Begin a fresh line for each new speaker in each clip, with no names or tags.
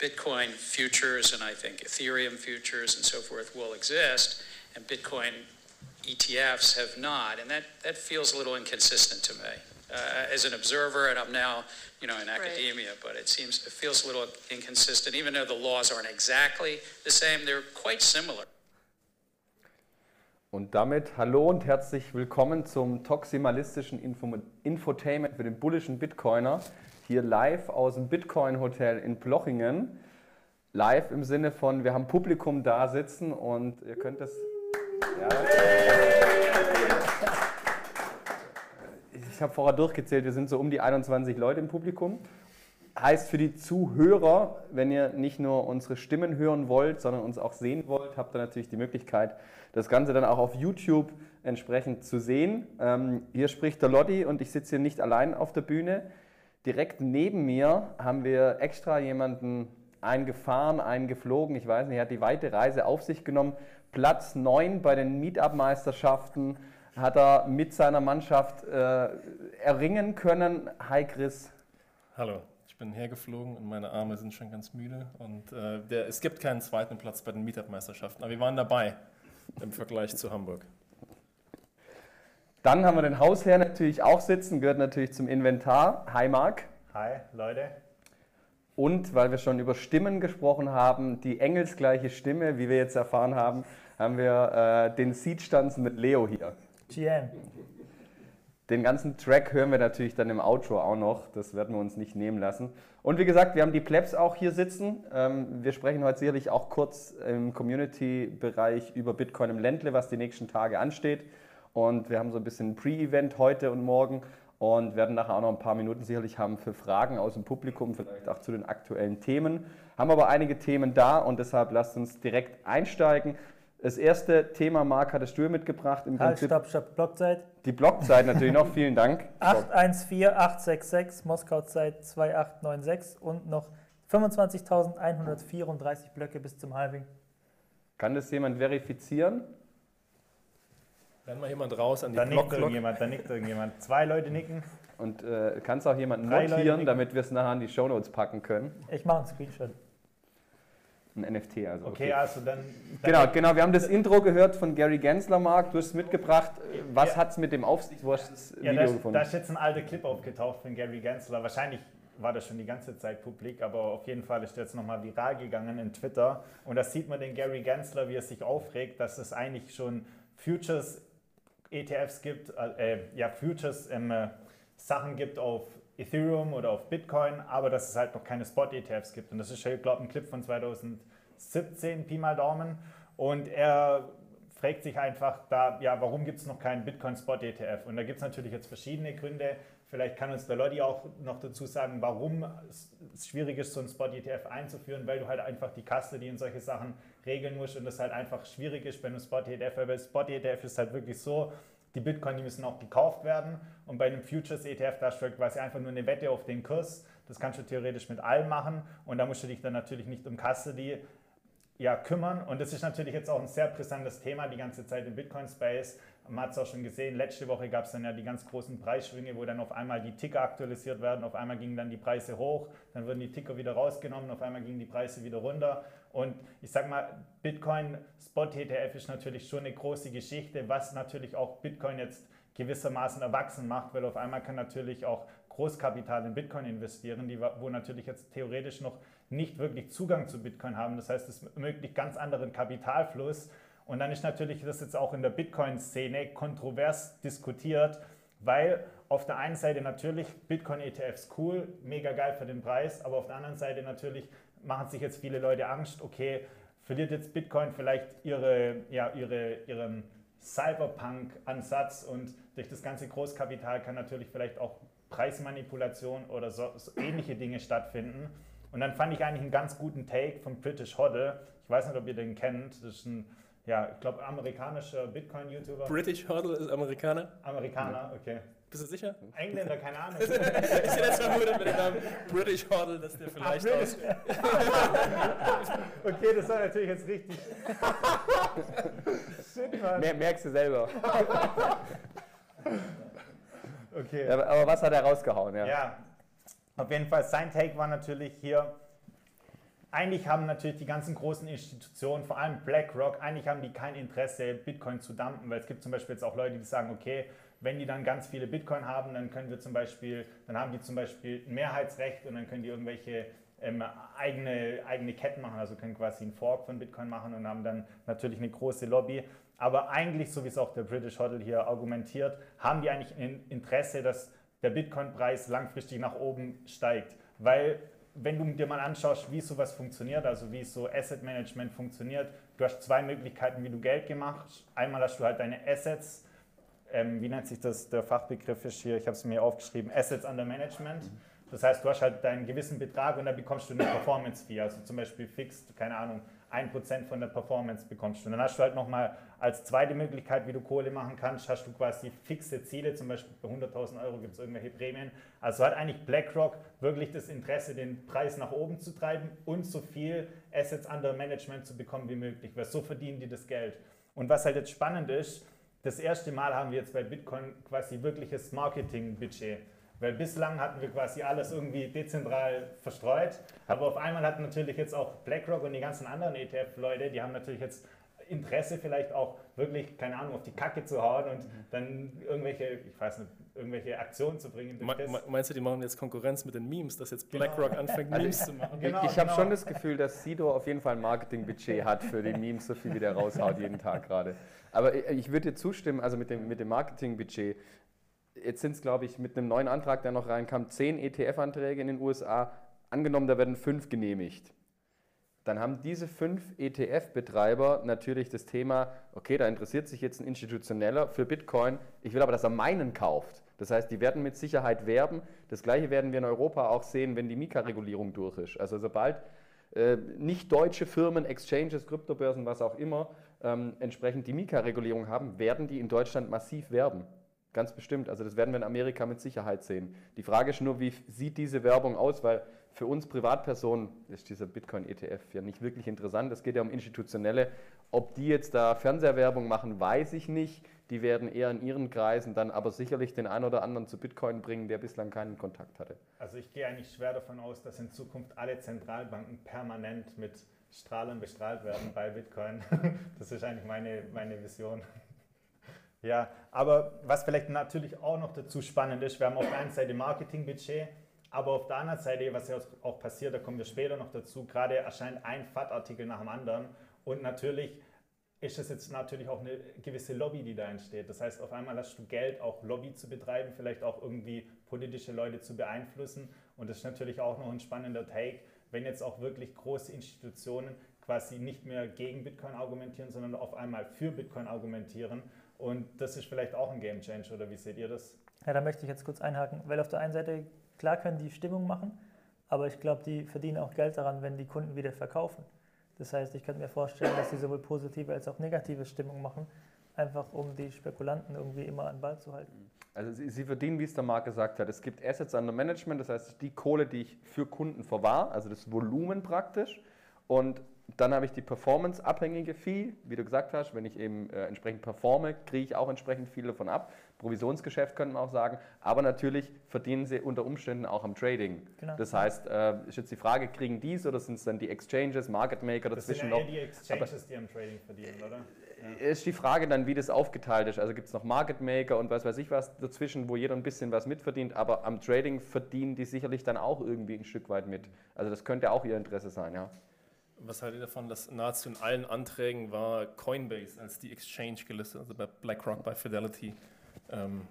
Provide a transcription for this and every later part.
Bitcoin futures and I think Ethereum futures and so forth will exist, and Bitcoin ETFs have not, and that, that feels a little inconsistent to me. Uh, as an observer, and I'm now, you know, in academia, right. but it seems it feels a little inconsistent. Even though the laws aren't exactly the same, they're quite similar.
Und damit hallo und herzlich willkommen zum toximalistischen Info Infotainment für den bullischen Bitcoiner. Hier live aus dem Bitcoin Hotel in Plochingen. Live im Sinne von, wir haben Publikum da sitzen und ihr könnt es. Ja. Ich habe vorher durchgezählt, wir sind so um die 21 Leute im Publikum. Heißt für die Zuhörer, wenn ihr nicht nur unsere Stimmen hören wollt, sondern uns auch sehen wollt, habt ihr natürlich die Möglichkeit, das Ganze dann auch auf YouTube entsprechend zu sehen. Ähm, hier spricht der Lotti und ich sitze hier nicht allein auf der Bühne. Direkt neben mir haben wir extra jemanden eingefahren, eingeflogen. Ich weiß nicht, er hat die weite Reise auf sich genommen. Platz 9 bei den Meetup-Meisterschaften hat er mit seiner Mannschaft äh, erringen können. Hi Chris.
Hallo, ich bin hergeflogen und meine Arme sind schon ganz müde. Und äh, der, es gibt keinen zweiten Platz bei den Meetup-Meisterschaften, aber wir waren dabei im Vergleich zu Hamburg.
Dann haben wir den Hausherr natürlich auch sitzen, gehört natürlich zum Inventar. Hi Marc.
Hi Leute.
Und weil wir schon über Stimmen gesprochen haben, die engelsgleiche Stimme, wie wir jetzt erfahren haben, haben wir äh, den Seed-Stanzen mit Leo hier.
GM.
Den ganzen Track hören wir natürlich dann im Outro auch noch. Das werden wir uns nicht nehmen lassen. Und wie gesagt, wir haben die Plebs auch hier sitzen. Ähm, wir sprechen heute sicherlich auch kurz im Community-Bereich über Bitcoin im Ländle, was die nächsten Tage ansteht. Und wir haben so ein bisschen ein Pre-Event heute und morgen und werden nachher auch noch ein paar Minuten sicherlich haben für Fragen aus dem Publikum, vielleicht auch zu den aktuellen Themen. Haben aber einige Themen da und deshalb lasst uns direkt einsteigen. Das erste Thema, Marc, hattest du mitgebracht.
Im halt, stopp, stopp, Blockzeit.
Die Blockzeit natürlich noch, vielen Dank.
814866, Moskau-Zeit 2896 und noch 25.134 Blöcke bis zum Halving.
Kann das jemand verifizieren?
Rennt mal jemand raus an die
da nickt irgendjemand, da nickt irgendjemand. Zwei Leute nicken.
Und äh, kannst auch jemanden Drei notieren, damit wir es nachher an die Shownotes packen können.
Ich mache einen Screenshot.
Ein NFT, also.
Okay, okay. also dann,
dann. Genau, genau. Wir haben das Intro gehört von Gary Gensler, Mark. Du hast es mitgebracht. Was ja. hat es mit dem
ja, Video da, gefunden? Da ist jetzt ein alter Clip aufgetaucht von Gary Gensler. Wahrscheinlich war das schon die ganze Zeit publik, aber auf jeden Fall ist jetzt nochmal viral gegangen in Twitter. Und da sieht man den Gary Gensler, wie er sich aufregt, dass es eigentlich schon Futures ETFs gibt, äh, ja, Futures ähm, äh, Sachen gibt auf Ethereum oder auf Bitcoin, aber dass es halt noch keine Spot-ETFs gibt. Und das ist, glaube ich, ein Clip von 2017, Pi mal Daumen. Und er fragt sich einfach da, ja, warum gibt es noch keinen Bitcoin-Spot-ETF? Und da gibt es natürlich jetzt verschiedene Gründe. Vielleicht kann uns der Lodi auch noch dazu sagen, warum es schwierig ist, so ein Spot-ETF einzuführen, weil du halt einfach die Kaste, die in solche Sachen regeln musst und das halt einfach schwierig ist, wenn du Spot-ETF, weil Spot-ETF ist halt wirklich so, die Bitcoin, die müssen auch gekauft werden und bei einem Futures-ETF, da ist quasi einfach nur eine Wette auf den Kurs. Das kannst du theoretisch mit allem machen und da musst du dich dann natürlich nicht um Custody ja, kümmern. Und das ist natürlich jetzt auch ein sehr brisantes Thema die ganze Zeit im Bitcoin-Space. Man hat es auch schon gesehen, letzte Woche gab es dann ja die ganz großen Preisschwünge, wo dann auf einmal die Ticker aktualisiert werden, auf einmal gingen dann die Preise hoch, dann wurden die Ticker wieder rausgenommen, auf einmal gingen die Preise wieder runter. Und ich sage mal, Bitcoin Spot ETF ist natürlich schon eine große Geschichte, was natürlich auch Bitcoin jetzt gewissermaßen erwachsen macht, weil auf einmal kann natürlich auch Großkapital in Bitcoin investieren, die, wo natürlich jetzt theoretisch noch nicht wirklich Zugang zu Bitcoin haben. Das heißt, es ermöglicht ganz anderen Kapitalfluss und dann ist natürlich das jetzt auch in der Bitcoin-Szene kontrovers diskutiert, weil auf der einen Seite natürlich Bitcoin-ETFs cool, mega geil für den Preis, aber auf der anderen Seite natürlich machen sich jetzt viele Leute Angst, okay, verliert jetzt Bitcoin vielleicht ihre, ja, ihre, ihren Cyberpunk-Ansatz und durch das ganze Großkapital kann natürlich vielleicht auch Preismanipulation oder so, so ähnliche Dinge stattfinden. Und dann fand ich eigentlich einen ganz guten Take von British Hodde. Ich weiß nicht, ob ihr den kennt. Das ist ein ja, ich glaube, amerikanischer Bitcoin-YouTuber.
British Hodl ist Amerikaner?
Amerikaner, okay.
Bist du sicher?
Engländer, keine Ahnung.
ich hätte jetzt vermutet mit dem Namen British Hodl, dass der vielleicht Ach, aus.
okay, das war natürlich jetzt richtig.
Shit, Mann. Mer merkst du selber.
okay.
Ja, aber was hat er rausgehauen? Ja.
ja, auf jeden Fall, sein Take war natürlich hier, eigentlich haben natürlich die ganzen großen Institutionen, vor allem BlackRock, eigentlich haben die kein Interesse, Bitcoin zu dumpen, weil es gibt zum Beispiel jetzt auch Leute, die sagen, okay, wenn die dann ganz viele Bitcoin haben, dann können wir zum Beispiel, dann haben die zum Beispiel ein Mehrheitsrecht und dann können die irgendwelche ähm, eigene, eigene Ketten machen, also können quasi einen Fork von Bitcoin machen und haben dann natürlich eine große Lobby. Aber eigentlich, so wie es auch der British Hodl hier argumentiert, haben die eigentlich ein Interesse, dass der Bitcoin-Preis langfristig nach oben steigt. Weil wenn du dir mal anschaust, wie sowas funktioniert, also wie so Asset Management funktioniert, du hast zwei Möglichkeiten, wie du Geld gemacht. Einmal hast du halt deine Assets, ähm, wie nennt sich das, der Fachbegriff ist hier, ich habe es mir aufgeschrieben, Assets under Management. Das heißt, du hast halt deinen gewissen Betrag und dann bekommst du eine Performance-Fee, also zum Beispiel fixed, keine Ahnung, 1% von der Performance bekommst du. Und dann hast du halt nochmal als zweite Möglichkeit, wie du Kohle machen kannst, hast du quasi fixe Ziele, zum Beispiel bei 100.000 Euro gibt es irgendwelche Prämien. Also hat eigentlich BlackRock wirklich das Interesse, den Preis nach oben zu treiben und so viel Assets under Management zu bekommen wie möglich, weil so verdienen die das Geld. Und was halt jetzt spannend ist, das erste Mal haben wir jetzt bei Bitcoin quasi wirkliches Marketingbudget. Weil bislang hatten wir quasi alles irgendwie dezentral verstreut. Aber auf einmal hatten natürlich jetzt auch BlackRock und die ganzen anderen ETF-Leute, die haben natürlich jetzt Interesse vielleicht auch wirklich, keine Ahnung, auf die Kacke zu hauen und dann irgendwelche, ich weiß nicht, irgendwelche Aktionen zu bringen.
Me meinst du, die machen jetzt Konkurrenz mit den Memes, dass jetzt genau. BlackRock genau. anfängt, Memes zu machen?
Genau, ich, ich habe genau. schon das Gefühl, dass Sido auf jeden Fall ein Marketingbudget hat für die Memes, so viel wie der raushaut jeden Tag gerade. Aber ich würde dir zustimmen, also mit dem, mit dem Marketingbudget, jetzt sind es, glaube ich, mit einem neuen Antrag, der noch reinkam, zehn ETF-Anträge in den USA. Angenommen, da werden fünf genehmigt. Dann haben diese fünf ETF-Betreiber natürlich das Thema, okay, da interessiert sich jetzt ein Institutioneller für Bitcoin, ich will aber, dass er meinen kauft. Das heißt, die werden mit Sicherheit werben. Das gleiche werden wir in Europa auch sehen, wenn die Mika-Regulierung durch ist. Also sobald äh, nicht deutsche Firmen, Exchanges, Kryptobörsen, was auch immer, ähm, entsprechend die Mika-Regulierung haben, werden die in Deutschland massiv werben. Ganz bestimmt. Also das werden wir in Amerika mit Sicherheit sehen. Die Frage ist nur, wie sieht diese Werbung aus? Weil für uns Privatpersonen ist dieser Bitcoin-ETF ja nicht wirklich interessant. Es geht ja um institutionelle. Ob die jetzt da Fernsehwerbung machen, weiß ich nicht. Die werden eher in ihren Kreisen dann aber sicherlich den einen oder anderen zu Bitcoin bringen, der bislang keinen Kontakt hatte.
Also ich gehe eigentlich schwer davon aus, dass in Zukunft alle Zentralbanken permanent mit Strahlern bestrahlt werden bei Bitcoin. Das ist eigentlich meine, meine Vision. Ja, aber was vielleicht natürlich auch noch dazu spannend ist, wir haben auf der einen Seite Marketingbudget, aber auf der anderen Seite, was ja auch passiert, da kommen wir später noch dazu, gerade erscheint ein FAT-Artikel nach dem anderen und natürlich ist es jetzt natürlich auch eine gewisse Lobby, die da entsteht. Das heißt, auf einmal hast du Geld, auch Lobby zu betreiben, vielleicht auch irgendwie politische Leute zu beeinflussen und das ist natürlich auch noch ein spannender Take, wenn jetzt auch wirklich große Institutionen quasi nicht mehr gegen Bitcoin argumentieren, sondern auf einmal für Bitcoin argumentieren und das ist vielleicht auch ein Game Changer, oder wie seht ihr das?
Ja, da möchte ich jetzt kurz einhaken, weil auf der einen Seite, klar können die Stimmung machen, aber ich glaube, die verdienen auch Geld daran, wenn die Kunden wieder verkaufen. Das heißt, ich könnte mir vorstellen, dass sie sowohl positive als auch negative Stimmung machen, einfach um die Spekulanten irgendwie immer an Ball zu halten.
Also sie, sie, verdienen, wie es der Marc gesagt hat, es gibt Assets under Management, das heißt die Kohle, die ich für Kunden verwahre, also das Volumen praktisch. Und dann habe ich die performance-abhängige Fee, wie du gesagt hast, wenn ich eben äh, entsprechend performe, kriege ich auch entsprechend viel davon ab. Provisionsgeschäft könnte man auch sagen, aber natürlich verdienen sie unter Umständen auch am Trading. Genau. Das heißt, äh, ist jetzt die Frage, kriegen die es oder sind es dann die Exchanges, Market Maker dazwischen
das sind ja eher die Exchanges, aber, die am Trading verdienen, oder?
Ja. Ist die Frage dann, wie das aufgeteilt ist. Also gibt es noch Market Maker und was weiß ich was dazwischen, wo jeder ein bisschen was mitverdient, aber am Trading verdienen die sicherlich dann auch irgendwie ein Stück weit mit. Also das könnte auch ihr Interesse sein, ja.
Was haltet ihr davon, dass nahezu in allen Anträgen war Coinbase als die Exchange gelistet, also bei BlackRock, bei Fidelity? Ähm,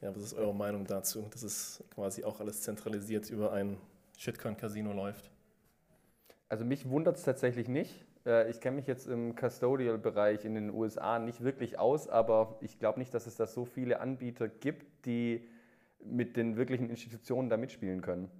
ja, was ist eure Meinung dazu, dass es quasi auch alles zentralisiert über ein Shitcoin-Casino läuft?
Also mich wundert es tatsächlich nicht. Äh, ich kenne mich jetzt im Custodial-Bereich in den USA nicht wirklich aus, aber ich glaube nicht, dass es da so viele Anbieter gibt, die mit den wirklichen Institutionen da mitspielen können.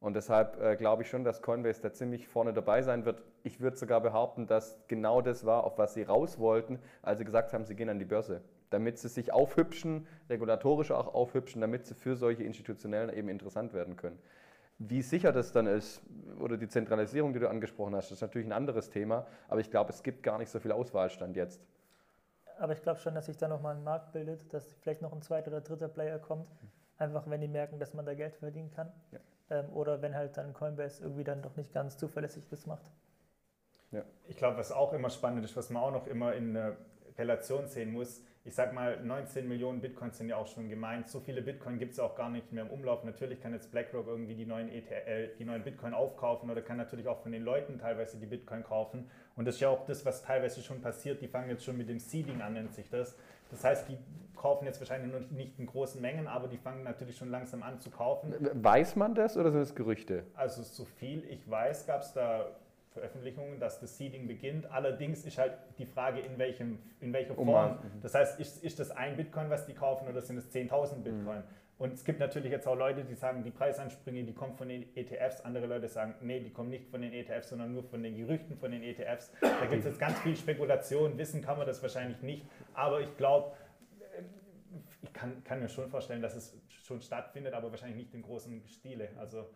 Und deshalb äh, glaube ich schon, dass Coinbase da ziemlich vorne dabei sein wird. Ich würde sogar behaupten, dass genau das war, auf was sie raus wollten, als sie gesagt haben, sie gehen an die Börse. Damit sie sich aufhübschen, regulatorisch auch aufhübschen, damit sie für solche Institutionellen eben interessant werden können. Wie sicher das dann ist, oder die Zentralisierung, die du angesprochen hast, ist natürlich ein anderes Thema, aber ich glaube, es gibt gar nicht so viel Auswahlstand jetzt.
Aber ich glaube schon, dass sich da nochmal ein Markt bildet, dass vielleicht noch ein zweiter oder dritter Player kommt, einfach wenn die merken, dass man da Geld verdienen kann. Ja. ähm, oder wenn halt dann Coinbase irgendwie dann doch nicht ganz zuverlässig das macht.
Ich glaube, was auch immer spannend ist, was man auch noch immer in Relation sehen muss, ich sag mal, 19 Millionen Bitcoins sind ja auch schon gemeint. So viele Bitcoin gibt es auch gar nicht mehr im Umlauf. Natürlich kann jetzt BlackRock irgendwie die neuen, ETL, die neuen Bitcoin aufkaufen oder kann natürlich auch von den Leuten teilweise die Bitcoin kaufen. Und das ist ja auch das, was teilweise schon passiert. Die fangen jetzt schon mit dem Seeding an, nennt sich das. Das heißt, die kaufen jetzt wahrscheinlich noch nicht in großen Mengen, aber die fangen natürlich schon langsam an zu kaufen.
Weiß man das oder sind es Gerüchte?
Also so viel ich weiß, gab es da Veröffentlichungen, dass das Seeding beginnt. Allerdings ist halt die Frage, in, welchem, in welcher Form.
Umfang.
Das heißt, ist, ist das ein Bitcoin, was die kaufen oder sind es 10.000 Bitcoin? Und es gibt natürlich jetzt auch Leute, die sagen, die Preisansprünge, die kommen von den ETFs. Andere Leute sagen, nee, die kommen nicht von den ETFs, sondern nur von den Gerüchten von den ETFs. Da gibt es jetzt ganz viel Spekulation. Wissen kann man das wahrscheinlich nicht. Aber ich glaube, ich kann, kann mir schon vorstellen, dass es schon stattfindet, aber wahrscheinlich nicht im großen Stile. Also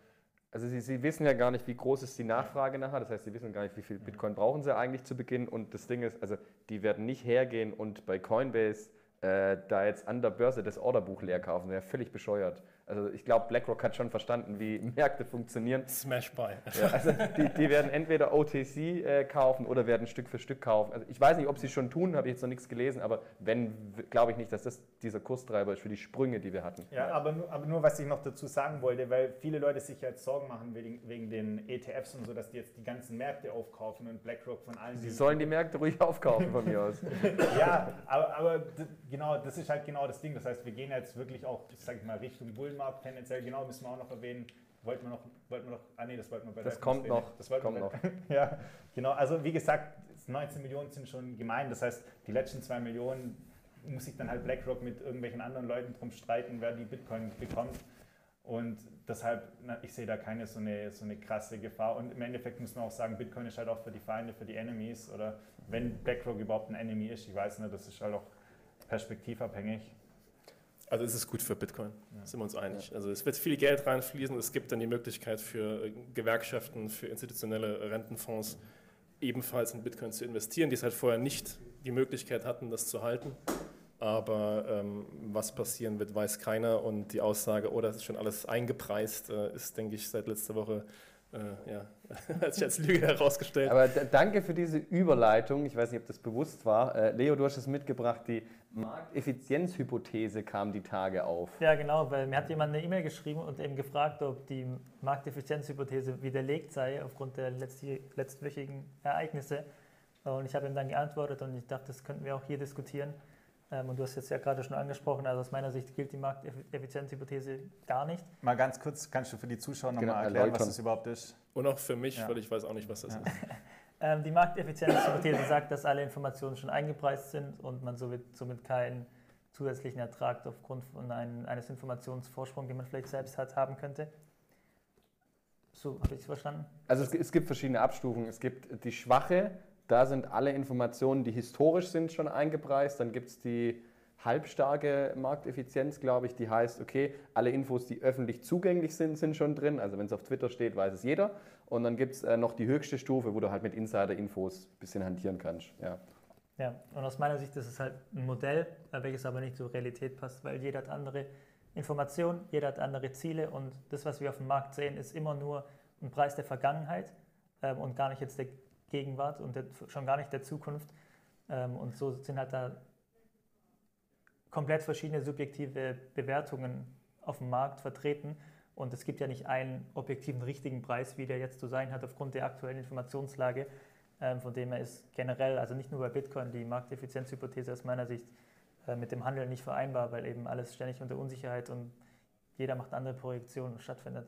Also Sie, Sie wissen ja gar nicht, wie groß ist die Nachfrage nachher. Das heißt, Sie wissen gar nicht, wie viel Bitcoin brauchen Sie eigentlich zu Beginn. Und das Ding ist, also die werden nicht hergehen und bei Coinbase äh, da jetzt an der Börse das Orderbuch leer kaufen. Das wäre völlig bescheuert. Also ich glaube, BlackRock hat schon verstanden, wie Märkte funktionieren.
Smash Buy.
Ja, also die, die werden entweder OTC äh, kaufen oder werden Stück für Stück kaufen. Also ich weiß nicht, ob sie schon tun, habe ich jetzt noch nichts gelesen, aber wenn, glaube ich nicht, dass das dieser Kurstreiber ist für die Sprünge, die wir hatten.
Ja, aber, nur- aber nur, was ich noch dazu sagen wollte, weil viele Leute sich jetzt Sorgen machen wegen, wegen den ETFs und so, dass die jetzt die ganzen Märkte aufkaufen und BlackRock von allen.
Sie sollen die Märkte ruhig aufkaufen von mir aus.
Ja, aber, aber genau, das ist halt genau das Ding. Das heißt, wir gehen jetzt wirklich auch, ich sag mal, Richtung Bullenmarkt tendenziell. Genau, müssen wir auch noch erwähnen. Wollten wir noch, wollten wir noch, ah nee, das wollten wir bei
Das kommt noch,
Das wollten
kommt noch.
Ja, genau. Also wie gesagt, 19 Millionen sind schon gemein. Das heißt, die letzten zwei Millionen muss sich dann halt BlackRock mit irgendwelchen anderen Leuten drum streiten, wer die Bitcoin bekommt. Und deshalb, na, ich sehe da keine so eine, so eine krasse Gefahr. Und im Endeffekt muss man auch sagen, Bitcoin ist halt auch für die Feinde, für die Enemies. Oder wenn BlackRock überhaupt ein Enemy ist, ich weiß nicht, das ist halt auch perspektivabhängig.
Also es ist gut für Bitcoin, sind wir uns einig. Also es wird viel Geld reinfließen. Es gibt dann die Möglichkeit für äh, Gewerkschaften, für institutionelle Rentenfonds ebenfalls in Bitcoin zu investieren, die es halt vorher nicht die Möglichkeit hatten, das zu halten. Aber ähm, was passieren wird, weiß keiner. Und die Aussage, oh, das ist schon alles eingepreist, äh, ist, denke ich, seit letzter Woche äh, ja, hat sich als Lüge herausgestellt.
Aber danke für diese Überleitung. Ich weiß nicht, ob das bewusst war. Äh, Leo, du hast es mitgebracht. Die Markteffizienzhypothese kam die Tage auf.
Ja, genau, weil mir hat jemand eine E-Mail geschrieben und eben gefragt, ob die Markteffizienzhypothese widerlegt sei aufgrund der letztwöchigen Ereignisse. Und ich habe ihm dann geantwortet und ich dachte, das könnten wir auch hier diskutieren. Ähm, Und du hast jetzt ja gerade schon angesprochen, also aus meiner Sicht gilt die Markteffizienzhypothese gar nicht.
Mal ganz kurz, kannst du für die Zuschauer nochmal
Genau,
erklären,
erläutern.
was das überhaupt ist?
Und auch für mich,
Ja.
weil ich weiß auch nicht, was das
Ja.
ist.
Ähm, Die Markteffizienzhypothese sagt, dass alle Informationen schon eingepreist sind und man somit, somit keinen zusätzlichen Ertrag aufgrund von ein, eines Informationsvorsprungs, den man vielleicht selbst hat, haben könnte. So habe ich es verstanden.
Also es, es gibt verschiedene Abstufungen. Es gibt die schwache, da sind alle Informationen, die historisch sind, schon eingepreist. Dann gibt es die halbstarke Markteffizienz, glaube ich, die heißt, okay, alle Infos, die öffentlich zugänglich sind, sind schon drin. Also wenn es auf Twitter steht, weiß es jeder. Und dann gibt es äh, noch die höchste Stufe, wo du halt mit Insider-Infos ein bisschen hantieren kannst. Ja.
Ja, und aus meiner Sicht ist es halt ein Modell, äh, welches aber nicht zur Realität passt, weil jeder hat andere Informationen, jeder hat andere Ziele und das, was wir auf dem Markt sehen, ist immer nur ein Preis der Vergangenheit ähm, und gar nicht jetzt der Gegenwart und der, schon gar nicht der Zukunft. Ähm, und so sind halt da komplett verschiedene subjektive Bewertungen auf dem Markt vertreten. Und es gibt ja nicht einen objektiven richtigen Preis, wie der jetzt zu sein hat aufgrund der aktuellen Informationslage. Ähm, von dem her ist generell, also nicht nur bei Bitcoin, die Markteffizienzhypothese aus meiner Sicht äh, mit dem Handel nicht vereinbar, weil eben alles ständig unter Unsicherheit und jeder macht andere Projektionen stattfindet.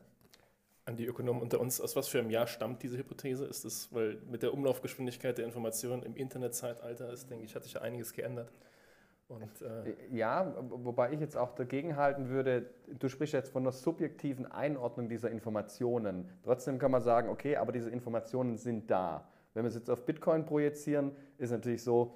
An die Ökonomen unter uns, aus was für einem Jahr stammt diese Hypothese? Ist es, weil mit der Umlaufgeschwindigkeit der Informationen im Internetzeitalter ist, denke ich, hat sich ja einiges geändert. Und äh,
Ja, wobei ich jetzt auch dagegen halten würde, du sprichst jetzt von einer subjektiven Einordnung dieser Informationen. Trotzdem kann man sagen, okay, aber diese Informationen sind da. Wenn wir es jetzt auf Bitcoin projizieren, ist natürlich so,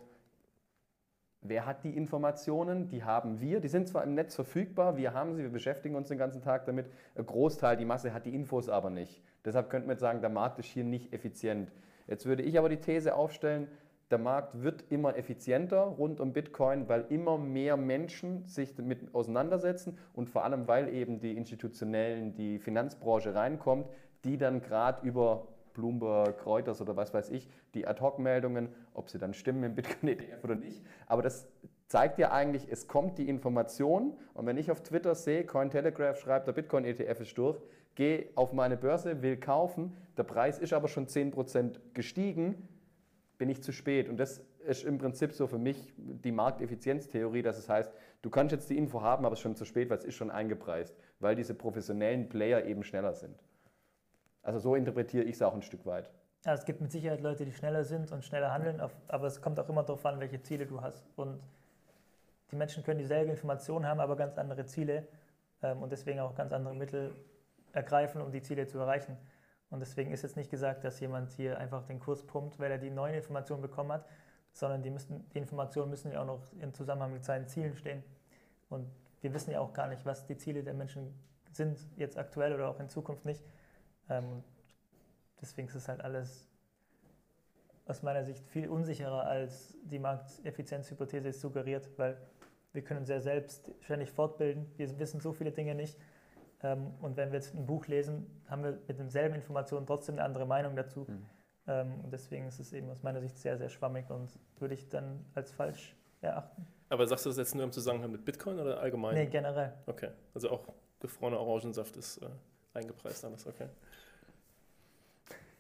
wer hat die Informationen? Die haben wir. Die sind zwar im Netz verfügbar, wir haben sie, wir beschäftigen uns den ganzen Tag damit. Ein Großteil, die Masse hat die Infos aber nicht. Deshalb könnte man jetzt sagen, der Markt ist hier nicht effizient. Jetzt würde ich aber die These aufstellen, der Markt wird immer effizienter rund um Bitcoin, weil immer mehr Menschen sich damit auseinandersetzen und vor allem, weil eben die institutionellen, die Finanzbranche reinkommt, die dann gerade über Bloomberg, Reuters oder was weiß ich, die Ad-Hoc-Meldungen, ob sie dann stimmen im Bitcoin-ETF oder nicht. Aber das zeigt ja eigentlich, es kommt die Information und wenn ich auf Twitter sehe, Cointelegraph schreibt, der Bitcoin-ETF ist durch, gehe auf meine Börse, will kaufen, der Preis ist aber schon 10% gestiegen, bin ich zu spät. Und das ist im Prinzip so für mich die Markteffizienztheorie, dass es heißt, du kannst jetzt die Info haben, aber es ist schon zu spät, weil es ist schon eingepreist, weil diese professionellen Player eben schneller sind. Also so interpretiere ich es auch ein Stück weit.
Ja, es gibt mit Sicherheit Leute, die schneller sind und schneller handeln, aber es kommt auch immer darauf an, welche Ziele du hast. Und die Menschen können dieselbe Information haben, aber ganz andere Ziele ähm, und deswegen auch ganz andere Mittel ergreifen, um die Ziele zu erreichen. Und deswegen ist jetzt nicht gesagt, dass jemand hier einfach den Kurs pumpt, weil er die neuen Informationen bekommen hat, sondern die, müssen, die Informationen müssen ja auch noch im Zusammenhang mit seinen Zielen stehen. Und wir wissen ja auch gar nicht, was die Ziele der Menschen sind, jetzt aktuell oder auch in Zukunft nicht. Ähm, deswegen ist es halt alles aus meiner Sicht viel unsicherer, als die Markteffizienzhypothese suggeriert, weil wir können uns ja selbst ständig fortbilden. Wir wissen so viele Dinge nicht. Ähm, und wenn wir jetzt ein Buch lesen, haben wir mit denselben Informationen trotzdem eine andere Meinung dazu. Mhm. Und deswegen ist es eben aus meiner Sicht sehr, sehr schwammig und würde ich dann als falsch erachten.
Aber sagst du das jetzt nur im Zusammenhang mit Bitcoin oder allgemein?
Nee, generell.
Okay, also auch gefrorener Orangensaft ist äh, eingepreist alles, okay.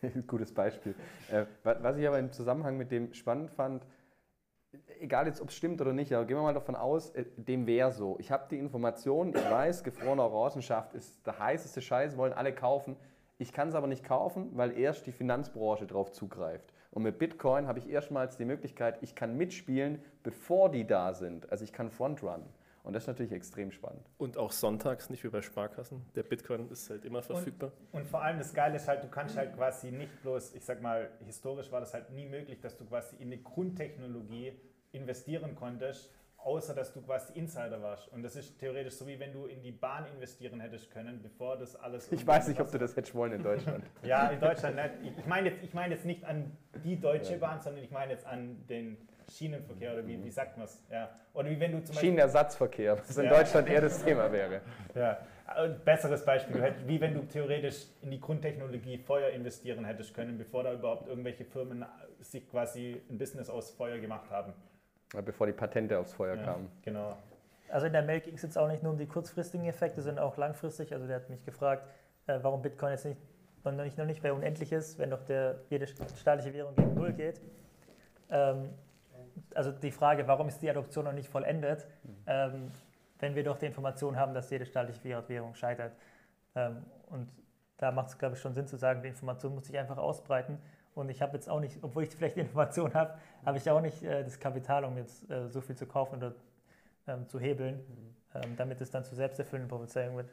Gutes Beispiel. Äh, was ich aber im Zusammenhang mit dem spannend fand, egal jetzt, ob es stimmt oder nicht, aber gehen wir mal davon aus, äh, dem wäre so. Ich habe die Information, ich weiß, gefrorene Orangenschaft ist der heißeste Scheiß, wollen alle kaufen. Ich kann es aber nicht kaufen, weil erst die Finanzbranche darauf zugreift. Und mit Bitcoin habe ich erstmals die Möglichkeit, ich kann mitspielen, bevor die da sind. Also ich kann Frontrunnen. Und das ist natürlich extrem spannend.
Und auch sonntags, nicht wie bei Sparkassen. Der Bitcoin ist halt immer verfügbar.
Und, und, vor allem das Geile ist halt, du kannst halt quasi nicht bloß, ich sag mal, historisch war das halt nie möglich, dass du quasi in eine Grundtechnologie investieren konntest, außer dass du quasi Insider warst. Und das ist theoretisch so, wie wenn du in die Bahn investieren hättest können, bevor das alles.
Ich weiß nicht, ob du das hättest wollen in Deutschland.
ja, in Deutschland. Ich meine jetzt, ich mein jetzt nicht an die Deutsche Bahn, sondern ich meine jetzt an den Schienenverkehr oder wie, wie sagt man es? Ja. Oder wie wenn du
zum Schienenersatzverkehr, was in ja. Deutschland eher das Thema wäre.
Ja, ein besseres Beispiel, wie wenn du theoretisch in die Grundtechnologie Feuer investieren hättest können, bevor da überhaupt irgendwelche Firmen sich quasi ein Business aus Feuer gemacht haben.
Bevor die Patente aufs Feuer
ja,
kamen.
Genau.
Also in der Mail ging es jetzt auch nicht nur um die kurzfristigen Effekte, sondern auch langfristig. Also der hat mich gefragt, äh, warum Bitcoin jetzt nicht, noch nicht, noch nicht mehr unendlich ist, wenn doch der, jede staatliche Währung gegen Null geht. Ähm, also die Frage, warum ist die Adoption noch nicht vollendet, ähm, wenn wir doch die Information haben, dass jede staatliche Währung scheitert. Ähm, und da macht es, glaube ich, schon Sinn zu sagen, die Information muss sich einfach ausbreiten. Und ich habe jetzt auch nicht, obwohl ich vielleicht die Information habe, habe ich auch nicht äh, das Kapital, um jetzt äh, so viel zu kaufen oder ähm, zu hebeln, mhm. ähm, damit es dann zu selbsterfüllenden Prophezeiungen wird.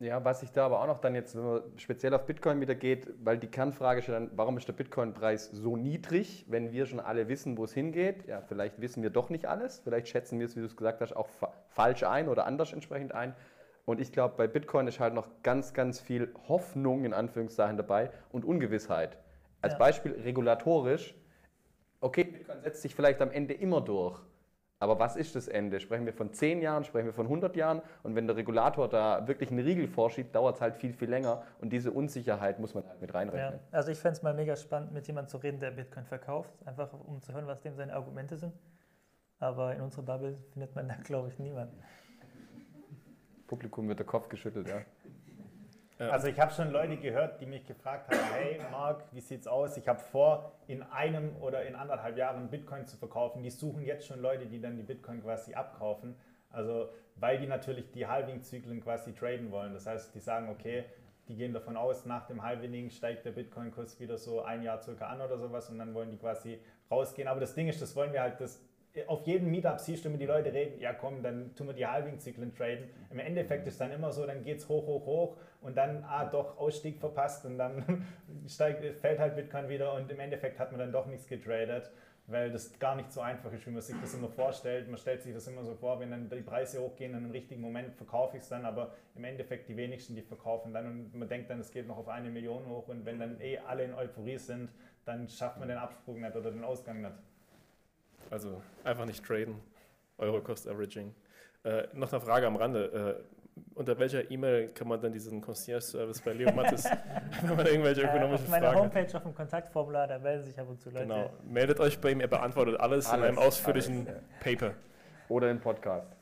Ja, was ich da aber auch noch dann jetzt, wenn man speziell auf Bitcoin wieder geht, weil die Kernfrage ist dann, warum ist der Bitcoin-Preis so niedrig, wenn wir schon alle wissen, wo es hingeht? Ja, vielleicht wissen wir doch nicht alles, vielleicht schätzen wir es, wie du es gesagt hast, auch fa falsch ein oder anders entsprechend ein. Und ich glaube, bei Bitcoin ist halt noch ganz, ganz viel Hoffnung in Anführungszeichen dabei und Ungewissheit. Als ja. Beispiel regulatorisch, okay, Bitcoin setzt sich vielleicht am Ende immer durch. Aber was ist das Ende? Sprechen wir von 10 Jahren, sprechen wir von 100 Jahren? Und wenn der Regulator da wirklich einen Riegel vorschiebt, dauert es halt viel, viel länger. Und diese Unsicherheit muss man halt mit reinrechnen.
Ja, also ich fände es mal mega spannend, mit jemandem zu reden, der Bitcoin verkauft. Einfach um zu hören, was dem seine Argumente sind. Aber in unserer Bubble findet man da, glaube ich, niemanden.
Publikum wird der Kopf geschüttelt, ja.
Also ich habe schon Leute gehört, die mich gefragt haben, hey Marc, wie sieht's aus? Ich habe vor, in einem oder in anderthalb Jahren Bitcoin zu verkaufen. Die suchen jetzt schon Leute, die dann die Bitcoin quasi abkaufen. Also weil die natürlich die Halving-Zyklen quasi traden wollen. Das heißt, die sagen, okay, die gehen davon aus, nach dem Halving steigt der Bitcoin-Kurs wieder so ein Jahr circa an oder sowas und dann wollen die quasi rausgehen. Aber das Ding ist, das wollen wir halt, das auf jedem Meetup siehst du, wenn die Leute reden, ja komm, dann tun wir die Halving-Zyklen traden. Im Endeffekt ist dann immer so, dann geht es hoch, hoch, hoch und dann, ah doch, Ausstieg verpasst und dann steigt, fällt halt Bitcoin wieder und im Endeffekt hat man dann doch nichts getradet. weil das gar nicht so einfach ist, wie man sich das immer vorstellt. Man stellt sich das immer so vor, wenn dann die Preise hochgehen, in einem richtigen Moment verkaufe ich es dann, aber im Endeffekt die wenigsten, die verkaufen dann und man denkt dann, es geht noch auf eine Million hoch und wenn dann eh alle in Euphorie sind, dann schafft man den Absprung nicht oder den Ausgang nicht.
Also einfach nicht traden, Euro-Cost-Averaging. Äh, noch eine Frage am Rande. Äh, unter welcher E-Mail kann man dann diesen Concierge-Service bei Leo Mattes, wenn man irgendwelche ökonomischen
äh, auf meiner
Fragen
Homepage auf dem Kontaktformular, da melden sich ab und zu Leute.
Genau. Meldet euch bei ihm, er beantwortet alles,
Alles,
in einem ausführlichen
alles,
Paper.
Oder im Podcast.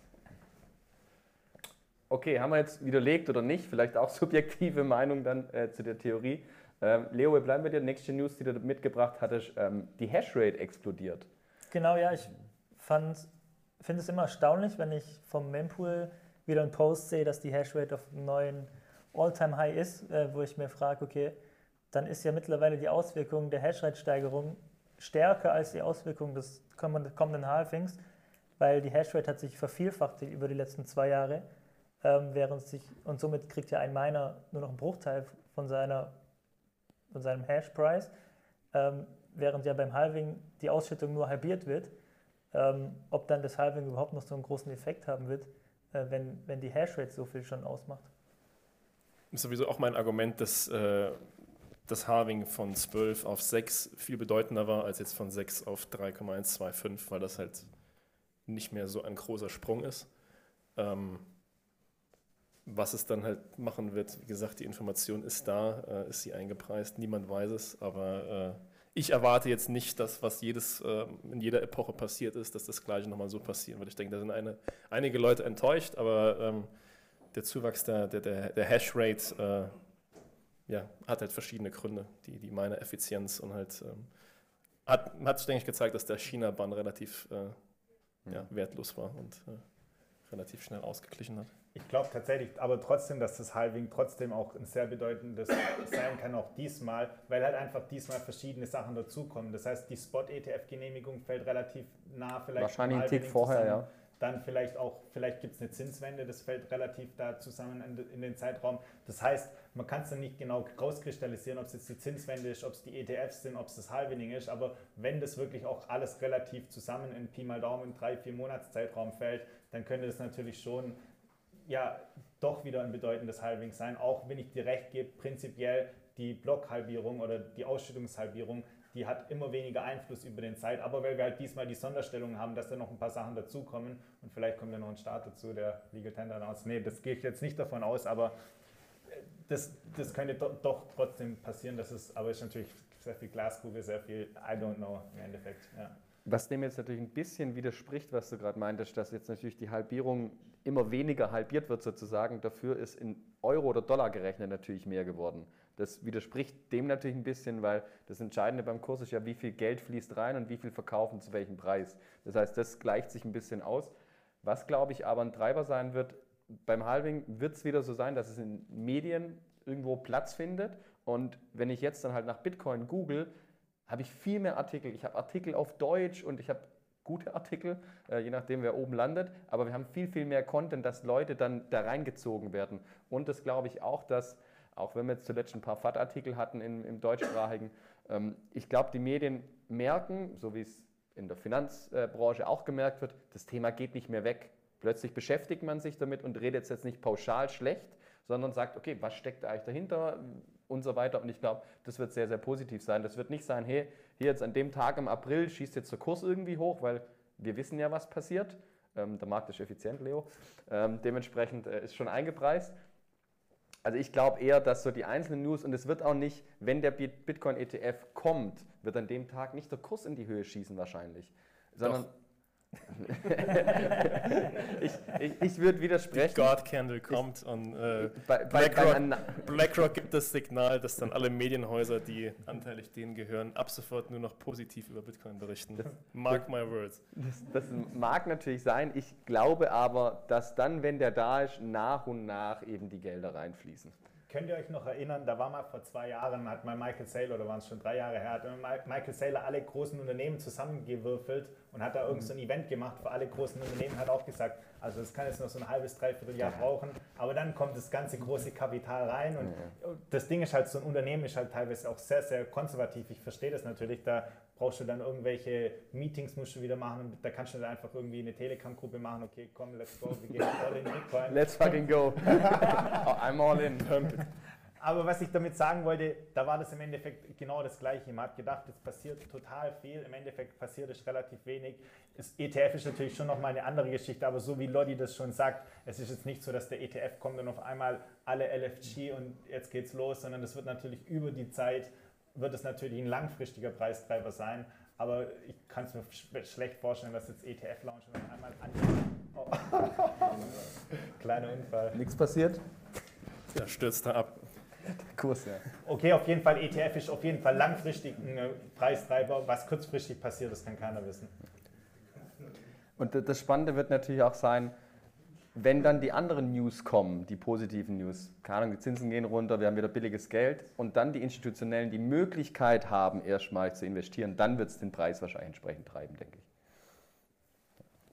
Okay, haben wir jetzt widerlegt oder nicht? Vielleicht auch subjektive Meinung dann äh, zu der Theorie. Ähm, Leo, wir bleiben bei dir. Nächste News, die du mitgebracht hattest, ähm, die Hashrate explodiert.
Genau, ja, ich finde es immer erstaunlich, wenn ich vom Mempool wieder einen Post sehe, dass die Hashrate auf einem neuen All-Time-High ist, äh, wo ich mir frage, okay, dann ist ja mittlerweile die Auswirkung der Hashrate-Steigerung stärker als die Auswirkung des kommenden Halvings, weil die Hashrate hat sich vervielfacht über die letzten zwei Jahre, ähm, während sich, und somit kriegt ja ein Miner nur noch einen Bruchteil von, seiner, von seinem Hash-Price, ähm, während ja beim Halving die Ausschüttung nur halbiert wird. Ähm, ob dann das Halving überhaupt noch so einen großen Effekt haben wird, äh, wenn, wenn die Hashrate so viel schon ausmacht.
Ist sowieso auch mein Argument, dass äh, das Halving von 12 auf 6 viel bedeutender war als jetzt von 6 auf 3,125, weil das halt nicht mehr so ein großer Sprung ist. Ähm, was es dann halt machen wird, wie gesagt, die Information ist da, äh, ist sie eingepreist, niemand weiß es, aber äh, ich erwarte jetzt nicht, dass was jedes, äh, in jeder Epoche passiert ist, dass das gleiche nochmal so passieren wird. Ich denke, da sind eine, einige Leute enttäuscht, aber ähm, der Zuwachs der, der, der, der Hashrate äh, ja, hat halt verschiedene Gründe. Die, die meine Effizienz und halt ähm, hat, hat sich, denke ich, gezeigt, dass der China-Bann relativ äh, ja, wertlos war und äh, relativ schnell ausgeglichen hat.
Ich glaube tatsächlich, aber trotzdem, dass das Halving trotzdem auch ein sehr bedeutendes sein kann, auch diesmal, weil halt einfach diesmal verschiedene Sachen dazukommen. Das heißt, die Spot-ETF-Genehmigung fällt relativ nah, vielleicht.
Wahrscheinlich einen Tick vorher,
zusammen.
ja.
Dann vielleicht auch, vielleicht gibt es eine Zinswende, das fällt relativ da zusammen in den Zeitraum. Das heißt, man kann es dann nicht genau rauskristallisieren, ob es jetzt die Zinswende ist, ob es die ETFs sind, ob es das Halving ist, aber wenn das wirklich auch alles relativ zusammen in Pi mal Daumen drei, vier Monatszeitraum fällt, dann könnte das natürlich schon ja doch wieder ein bedeutendes Halving sein, auch wenn ich dir recht gebe, prinzipiell die Blockhalbierung oder die Ausschüttungshalbierung, die hat immer weniger Einfluss über den Zeit, aber weil wir halt diesmal die Sonderstellung haben, dass da noch ein paar Sachen dazukommen und vielleicht kommt ja noch ein Start dazu, der Legal Tender aus. Nee, das gehe ich jetzt nicht davon aus, aber äh, das, das könnte do, doch trotzdem passieren, das ist, aber ist natürlich sehr viel Glaskugel, sehr viel I don't know im Endeffekt. Ja.
Was dem jetzt natürlich ein bisschen widerspricht, was du gerade meintest, dass jetzt natürlich die Halbierung immer weniger halbiert wird sozusagen, dafür ist in Euro oder Dollar gerechnet natürlich mehr geworden. Das widerspricht dem natürlich ein bisschen, weil das Entscheidende beim Kurs ist ja, wie viel Geld fließt rein und wie viel verkaufen zu welchem Preis. Das heißt, das gleicht sich ein bisschen aus. Was, glaube ich, aber ein Treiber sein wird, beim Halving wird es wieder so sein, dass es in Medien irgendwo Platz findet. Und wenn ich jetzt dann halt nach Bitcoin google, habe ich viel mehr Artikel. Ich habe Artikel auf Deutsch und ich habe gute Artikel, äh, je nachdem, wer oben landet. Aber wir haben viel, viel mehr Content, dass Leute dann da reingezogen werden. Und das glaube ich auch, dass, auch wenn wir jetzt zuletzt ein paar FAT-Artikel hatten im, im deutschsprachigen, ähm, ich glaube, die Medien merken, so wie es in der Finanzbranche auch gemerkt wird, das Thema geht nicht mehr weg. Plötzlich beschäftigt man sich damit und redet jetzt nicht pauschal schlecht, sondern sagt, okay, was steckt eigentlich dahinter? Und so weiter. Und ich glaube, das wird sehr, sehr positiv sein. Das wird nicht sein, hey, hier jetzt an dem Tag im April schießt jetzt der Kurs irgendwie hoch, weil wir wissen ja, was passiert. Ähm, der Markt ist effizient, Leo. Ähm, dementsprechend äh, ist schon eingepreist. Also ich glaube eher, dass so die einzelnen News, und es wird auch nicht, wenn der Bitcoin-ETF kommt, wird an dem Tag nicht der Kurs in die Höhe schießen wahrscheinlich, sondern
Doch.
Ich ich, ich würde widersprechen.
Die God Candle kommt und äh,
bei, bei,
BlackRock, BlackRock gibt das Signal, dass dann alle Medienhäuser, die anteilig denen gehören, ab sofort nur noch positiv über Bitcoin berichten. Das, Mark
das,
my words.
Das, das mag natürlich sein. Ich glaube aber, dass dann, wenn der da ist, nach und nach eben die Gelder reinfließen.
Könnt ihr euch noch erinnern, da war mal vor zwei Jahren, hat mal Michael Saylor, oder waren es schon drei Jahre her, hat Michael Saylor alle großen Unternehmen zusammengewürfelt und hat da irgend so Event gemacht für alle großen Unternehmen, hat auch gesagt, Also es kann jetzt noch so ein halbes, dreiviertel Jahr brauchen, aber dann kommt das ganze große Kapital rein und das Ding ist halt, so ein Unternehmen ist halt teilweise auch sehr, sehr konservativ. Ich verstehe das natürlich, da brauchst du dann irgendwelche Meetings, musst du wieder machen, da kannst du dann einfach irgendwie eine Telegram-Gruppe machen, okay, komm, let's go, wir gehen all in Bitcoin.
Let's fucking go. I'm all in.
Aber was ich damit sagen wollte, da war das im Endeffekt genau das Gleiche. Man hat gedacht, es passiert total viel. Im Endeffekt passiert es relativ wenig. Das ETF ist natürlich schon nochmal eine andere Geschichte, aber so wie Lodi das schon sagt, es ist jetzt nicht so, dass der ETF kommt und auf einmal alle LFG und jetzt geht's los, sondern das wird natürlich über die Zeit, wird es natürlich ein langfristiger Preistreiber sein. Aber ich kann es mir sch schlecht vorstellen, dass jetzt ETF-Launch und auf einmal an. Oh. Kleiner Unfall.
Nichts passiert?
Ja, stürzt da ab.
Kurs, ja.
Okay, auf jeden Fall, ETF ist auf jeden Fall langfristig ein äh, Preistreiber. Was kurzfristig passiert, das kann keiner wissen.
Und das Spannende wird natürlich auch sein, wenn dann die anderen News kommen, die positiven News, keine Ahnung, die Zinsen gehen runter, wir haben wieder billiges Geld und dann die Institutionellen die Möglichkeit haben, erstmal zu investieren, dann wird es den Preis wahrscheinlich entsprechend treiben, denke ich.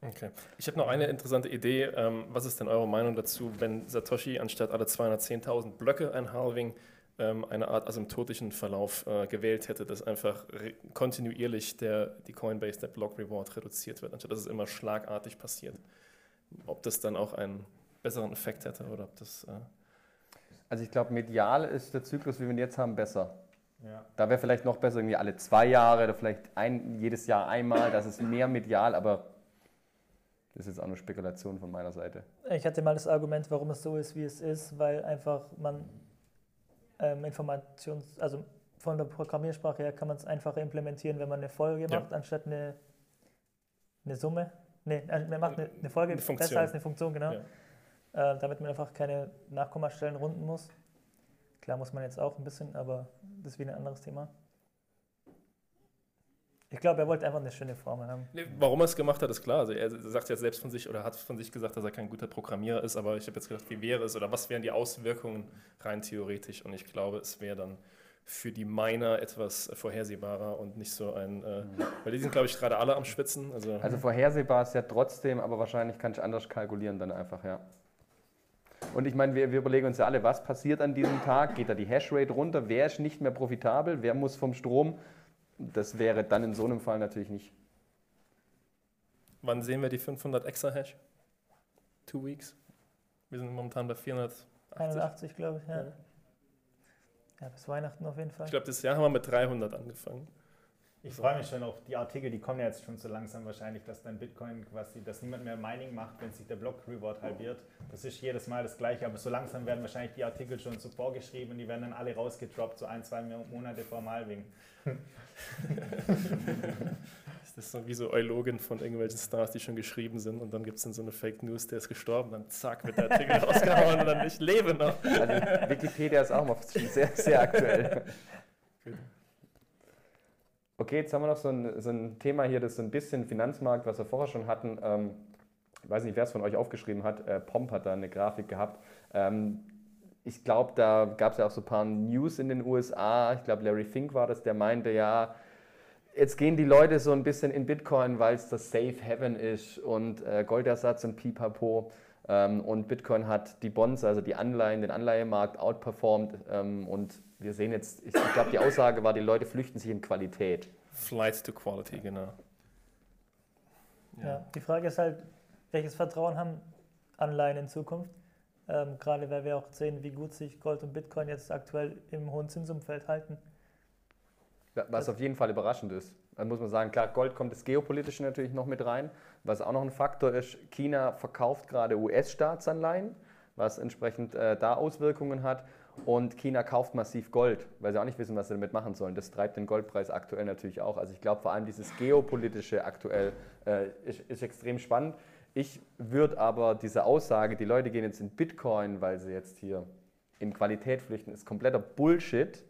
Okay. Ich habe noch eine interessante Idee. Ähm, was ist denn eure Meinung dazu, wenn Satoshi anstatt alle 210.000 Blöcke ein Halving ähm, eine Art asymptotischen Verlauf äh, gewählt hätte, dass einfach kontinuierlich der, die Coinbase, der Block Reward reduziert wird, anstatt dass es immer schlagartig passiert? Ob das dann auch einen besseren Effekt hätte oder ob das. Äh
also ich glaube, medial ist der Zyklus, wie wir ihn jetzt haben, besser.
Ja.
Da wäre vielleicht noch besser irgendwie alle zwei Jahre oder vielleicht ein, jedes Jahr einmal, das ist mehr medial, aber das ist jetzt auch eine Spekulation von meiner Seite.
Ich hatte mal das Argument, warum es so ist, wie es ist, weil einfach man ähm, Informations-, also von der Programmiersprache her kann man es einfacher implementieren, wenn man eine Folge
Ja.
macht, anstatt eine, eine Summe. Nee, äh, man macht eine, eine Folge
Eine
besser als eine Funktion, genau.
Ja.
Äh, damit man einfach keine Nachkommastellen runden muss. Klar muss man jetzt auch ein bisschen, aber das ist wieder ein anderes Thema. Ich glaube, er wollte einfach eine schöne Formel haben.
Nee, Warum er es gemacht hat, ist klar. Also er sagt jetzt selbst von sich oder hat von sich gesagt, dass er kein guter Programmierer ist, aber ich habe jetzt gedacht, wie wäre es oder was wären die Auswirkungen rein theoretisch? Und ich glaube, es wäre dann für die Miner etwas vorhersehbarer und nicht so ein, äh, weil die sind, glaube ich, gerade alle am Schwitzen. Also,
Also vorhersehbar ist ja trotzdem, aber wahrscheinlich kann ich anders kalkulieren dann einfach, ja. Und ich meine, wir, wir überlegen uns ja alle, was passiert an diesem Tag? Geht da die Hashrate runter? Wer ist nicht mehr profitabel? Wer muss vom Strom? Das wäre dann in so einem Fall natürlich nicht.
wann sehen wir die 500 Exahash? Two weeks. Wir sind momentan bei 480.
81, glaube ich, ja.
Ja.
Ja, bis Weihnachten auf jeden Fall.
Ich glaube, das Jahr haben wir mit 300 angefangen.
Ich freue mich schon auf die Artikel, die kommen ja jetzt schon so langsam wahrscheinlich, dass dann Bitcoin quasi, dass niemand mehr Mining macht, wenn sich der Block Reward halbiert. Das ist jedes Mal das Gleiche, aber so langsam werden wahrscheinlich die Artikel schon so vorgeschrieben, die werden dann alle rausgedroppt, so ein, zwei Monate vor dem Halving.
Das ist so wie so Eulogen von irgendwelchen Stars, die schon geschrieben sind und dann gibt es dann so eine Fake News, der ist gestorben, dann zack, wird der Artikel rausgehauen und dann ich lebe noch.
Also Wikipedia ist auch mal sehr, sehr aktuell. Okay, jetzt haben wir noch so ein, so ein Thema hier, das so ein bisschen Finanzmarkt, was wir vorher schon hatten. Ähm, ich weiß nicht, wer es von euch aufgeschrieben hat. Äh, Pomp hat da eine Grafik gehabt. Ähm, ich glaube, da gab es ja auch so ein paar News in den USA. Ich glaube, Larry Fink war das, der meinte, ja, jetzt gehen die Leute so ein bisschen in Bitcoin, weil es das Safe Haven ist und äh, Goldersatz und Pipapo. Ähm, und Bitcoin hat die Bonds, also die Anleihen, den Anleihemarkt outperformed. Ähm, und wir sehen jetzt, ich, ich glaube, die Aussage war, die Leute flüchten sich in Qualität.
Flight to Quality, genau.
Ja. die Frage ist halt, welches Vertrauen haben Anleihen in Zukunft? Ähm, gerade weil wir auch sehen, wie gut sich Gold und Bitcoin jetzt aktuell im hohen Zinsumfeld halten.
Was auf jeden Fall überraschend ist. Dann muss man sagen, klar, Gold kommt das Geopolitische natürlich noch mit rein. Was auch noch ein Faktor ist, China verkauft gerade US-Staatsanleihen, was entsprechend äh, da Auswirkungen hat. Und China kauft massiv Gold, weil sie auch nicht wissen, was sie damit machen sollen. Das treibt den Goldpreis aktuell natürlich auch. Also ich glaube vor allem dieses Geopolitische aktuell äh, ist, ist extrem spannend. Ich würde aber diese Aussage, die Leute gehen jetzt in Bitcoin, weil sie jetzt hier in Qualität flüchten, ist kompletter Bullshit.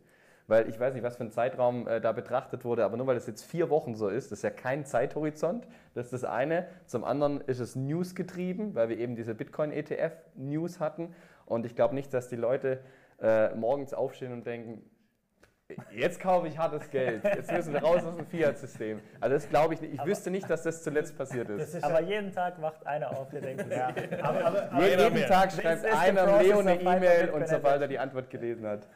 Weil ich weiß nicht, was für ein Zeitraum äh, da betrachtet wurde, aber nur weil das jetzt vier Wochen so ist, das ist ja kein Zeithorizont. Das ist das eine. Zum anderen ist es News getrieben, weil wir eben diese Bitcoin-ETF-News hatten. Und ich glaube nicht, dass die Leute äh, morgens aufstehen und denken, Jetzt kaufe ich hartes Geld. Jetzt müssen wir raus aus dem Fiat-System. Also das glaube ich nicht. Ich
Aber-
wüsste nicht, dass das zuletzt passiert ist.
ist
Aber jeden Tag wacht einer auf, der denkt,
ja, aber, aber, aber,
Jeden. Tag schreibt einer Leo eine E-Mail und sobald er die Antwort gelesen hat.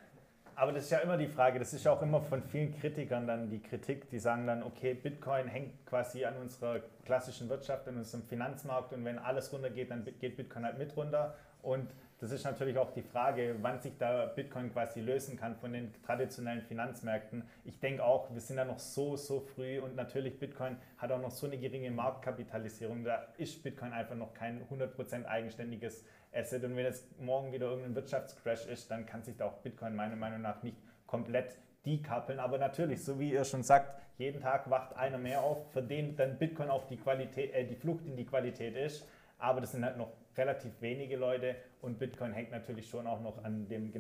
Aber das ist ja immer die Frage, das ist ja auch immer von vielen Kritikern dann die Kritik, die sagen dann, okay, Bitcoin hängt quasi an unserer klassischen Wirtschaft, an unserem Finanzmarkt und wenn alles runtergeht, dann geht Bitcoin halt mit runter. Und das ist natürlich auch die Frage, wann sich da Bitcoin quasi lösen kann von den traditionellen Finanzmärkten. Ich denke auch, wir sind da noch so, so früh und natürlich Bitcoin hat auch noch so eine geringe Marktkapitalisierung. Da ist Bitcoin einfach noch kein 100% eigenständiges Asset. Und wenn jetzt morgen wieder irgendein Wirtschaftscrash ist, dann kann sich da auch Bitcoin meiner Meinung nach nicht komplett dekappeln. Aber natürlich, so wie ihr schon sagt, jeden Tag wacht einer mehr auf, für den dann Bitcoin auch die, Qualität, äh, die Flucht in die Qualität ist. Aber das sind halt noch relativ wenige Leute und Bitcoin hängt natürlich schon auch noch an dem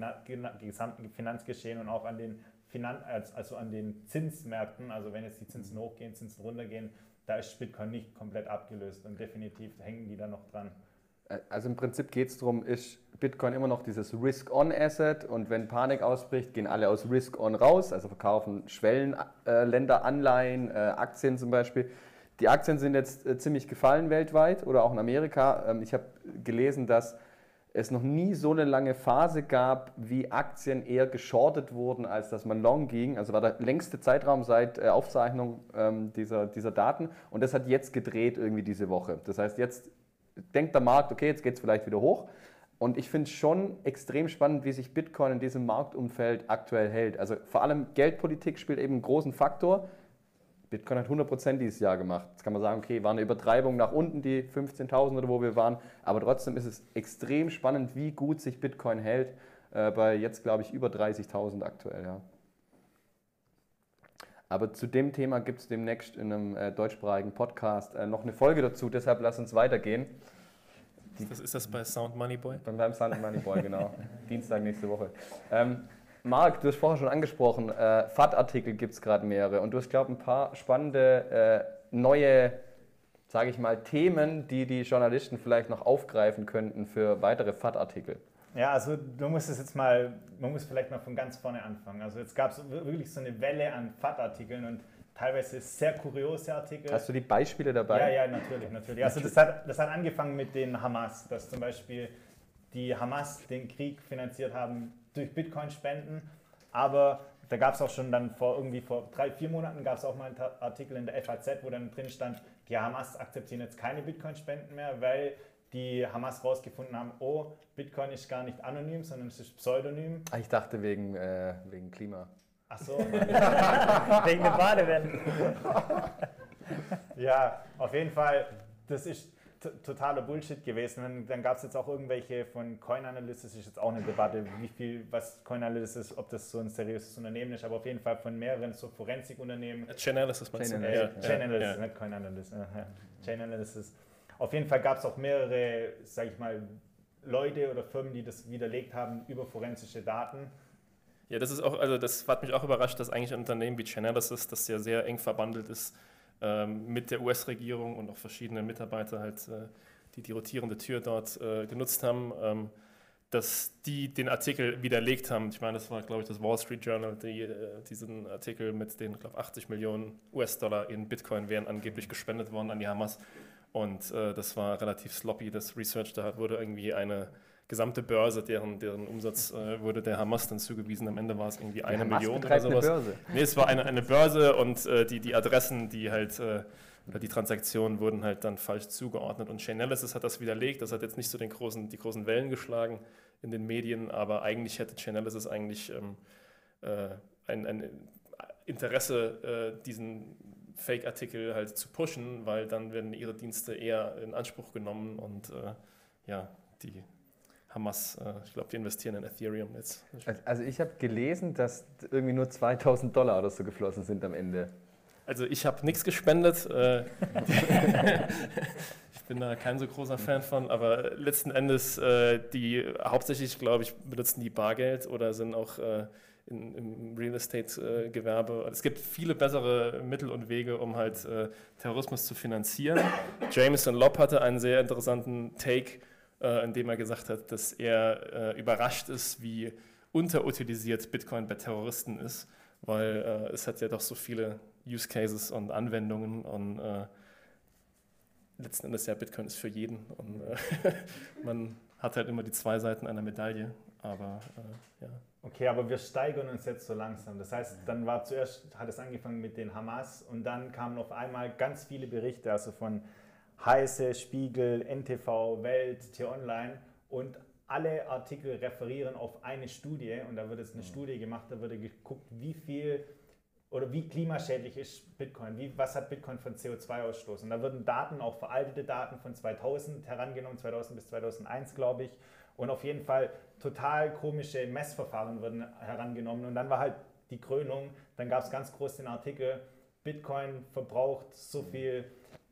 gesamten Finanzgeschehen und auch an den, Finan als- also an den Zinsmärkten. Also wenn jetzt die Zinsen hochgehen, Zinsen runtergehen, da ist Bitcoin nicht komplett abgelöst und definitiv hängen die da noch dran.
Also im Prinzip geht es darum, ist Bitcoin immer noch dieses Risk-on-Asset und wenn Panik ausbricht, gehen alle aus Risk-on raus, also verkaufen Schwellenländer Anleihen, äh, Aktien zum Beispiel. Die Aktien sind jetzt äh, ziemlich gefallen weltweit oder auch in Amerika. Ähm, ich habe gelesen, dass es noch nie so eine lange Phase gab, wie Aktien eher geschortet wurden, als dass man long ging. Also war der längste Zeitraum seit äh, Aufzeichnung ähm, dieser, dieser Daten und das hat jetzt gedreht irgendwie diese Woche. Das heißt, jetzt denkt der Markt, okay, jetzt geht es vielleicht wieder hoch. Und ich finde es schon extrem spannend, wie sich Bitcoin in diesem Marktumfeld aktuell hält. Also vor allem Geldpolitik spielt eben einen großen Faktor. Bitcoin hat 100% dieses Jahr gemacht. Jetzt kann man sagen, okay, war eine Übertreibung nach unten, die 15.000 oder wo wir waren. Aber trotzdem ist es extrem spannend, wie gut sich Bitcoin hält. Äh, bei jetzt, glaube ich, über 30.000 aktuell. Ja. Aber zu dem Thema gibt es demnächst in einem äh, deutschsprachigen Podcast äh, noch eine Folge dazu. Deshalb lass uns weitergehen.
Das ist das bei Sound Money Boy?
Dann beim Sun Money Boy, genau. Dienstag nächste Woche. Ähm, Marc, du hast vorher schon angesprochen, äh, FAT-Artikel gibt es gerade mehrere und du hast, glaube ich, ein paar spannende äh, neue, sage ich mal, Themen, die die Journalisten vielleicht noch aufgreifen könnten für weitere FAT-Artikel.
Ja, also du musst es jetzt mal, man muss vielleicht mal von ganz vorne anfangen. Also jetzt gab es wirklich so eine Welle an FAT-Artikeln und teilweise sehr kuriose Artikel.
Hast du die Beispiele dabei?
Ja, ja, natürlich, natürlich. Also das hat, das hat angefangen mit den Hamas, dass zum Beispiel die Hamas den Krieg finanziert haben durch Bitcoin-Spenden, aber da gab es auch schon dann vor irgendwie vor drei, vier Monaten gab es auch mal einen Artikel in der FAZ, wo dann drin stand, die Hamas akzeptieren jetzt keine Bitcoin-Spenden mehr, weil die Hamas rausgefunden haben, oh, Bitcoin ist gar nicht anonym, sondern es ist pseudonym.
Ah, Ich dachte wegen, äh, wegen Klima.
Ach so.
wegen dem Badewennen.
Ja, auf jeden Fall, das ist totaler Bullshit gewesen. Dann, dann gab es jetzt auch irgendwelche von Coin Analyst, das ist jetzt auch eine Debatte, wie viel, was Coin Analyst ist, ob das so ein seriöses Unternehmen ist, aber auf jeden Fall von mehreren so Forensikunternehmen.
Chain Analysis meinst
Chain
du?
Analysis, ja.
Chain
ja.
nicht Coin Analyst. äh. Chain Analysis. Auf jeden Fall gab es auch mehrere, sag ich mal, Leute oder Firmen, die das widerlegt haben über forensische Daten.
Ja, das ist auch, also das hat mich auch überrascht, dass eigentlich ein Unternehmen wie Chainalysis, das ja sehr eng verbandelt ist ähm, mit der US-Regierung und auch verschiedene Mitarbeiter halt, äh, die die rotierende Tür dort äh, genutzt haben, ähm, dass die den Artikel widerlegt haben. Ich meine, das war, glaube ich, das Wall Street Journal, die äh, diesen Artikel mit den, glaube 80 Millionen US-Dollar in Bitcoin wären angeblich gespendet worden an die Hamas. Und äh, das war relativ sloppy, das Research. Da wurde irgendwie eine gesamte Börse, deren, deren Umsatz äh, wurde der Hamas dann zugewiesen. Am Ende war es irgendwie eine
Hamas
Million oder
betreibt eine
sowas.
Börse.
Nee, es war eine, eine Börse und äh, die, die Adressen, die halt, äh, oder die Transaktionen wurden halt dann falsch zugeordnet. Und Chainalysis hat das widerlegt. Das hat jetzt nicht so den großen, die großen Wellen geschlagen in den Medien, aber eigentlich hätte Chainalysis eigentlich ähm, äh, ein, ein Interesse, äh, diesen Fake-Artikel halt zu pushen, weil dann werden ihre Dienste eher in Anspruch genommen und äh, ja, die Hamas, äh, ich glaube, die investieren in Ethereum jetzt.
Also ich habe gelesen, dass irgendwie nur 2000 Dollar oder so geflossen sind am Ende.
Also ich habe nichts gespendet. Äh, ich bin da kein so großer Fan von, aber letzten Endes, äh, die hauptsächlich, glaube ich, benutzen die Bargeld oder sind auch äh, in, im Real Estate-Gewerbe. es gibt viele bessere Mittel und Wege, um halt äh, Terrorismus zu finanzieren. Jameson Lobb hatte einen sehr interessanten Take, äh, in dem er gesagt hat, dass er äh, überrascht ist, wie unterutilisiert Bitcoin bei Terroristen ist weil äh, es hat ja doch so viele Use Cases und Anwendungen und äh, letzten Endes ja Bitcoin ist für jeden und äh, man hat halt immer die zwei Seiten einer Medaille, aber äh, ja.
Okay, aber wir steigern uns jetzt so langsam. Das heißt, dann war zuerst, hat es angefangen mit den Hamas und dann kamen auf einmal ganz viele Berichte, also von Heise, Spiegel, NTV, Welt, T-Online und alle Artikel referieren auf eine Studie und da wird jetzt eine Studie gemacht, da wurde geguckt, wie viel oder wie klimaschädlich ist Bitcoin, wie, was hat Bitcoin von CO2-Ausstoß. Und da wurden Daten, auch veraltete Daten von 2000 herangenommen, 2000 bis 2001 glaube ich. Und auf jeden Fall total komische Messverfahren wurden herangenommen. Und dann war halt die Krönung, dann gab es ganz groß den Artikel, Bitcoin verbraucht so viel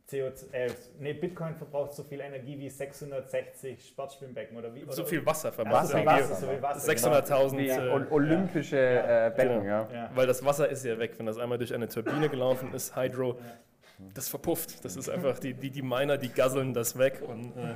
CO2, äh, nee, Bitcoin verbraucht so viel Energie wie 660 Sportschwimmbecken oder wie?
So
oder?
viel Wasser
Ja, so
verbraucht.
viel Wasser, so viel Wasser.
600.000.
Wie
äh,
Ol- olympische äh, Becken,
Genau.
ja.
Ja.
Weil das Wasser ist ja weg, wenn das einmal durch eine Turbine gelaufen ist, Hydro, das verpufft. Das ist einfach, die, die, die Miner, die gasseln das weg und äh,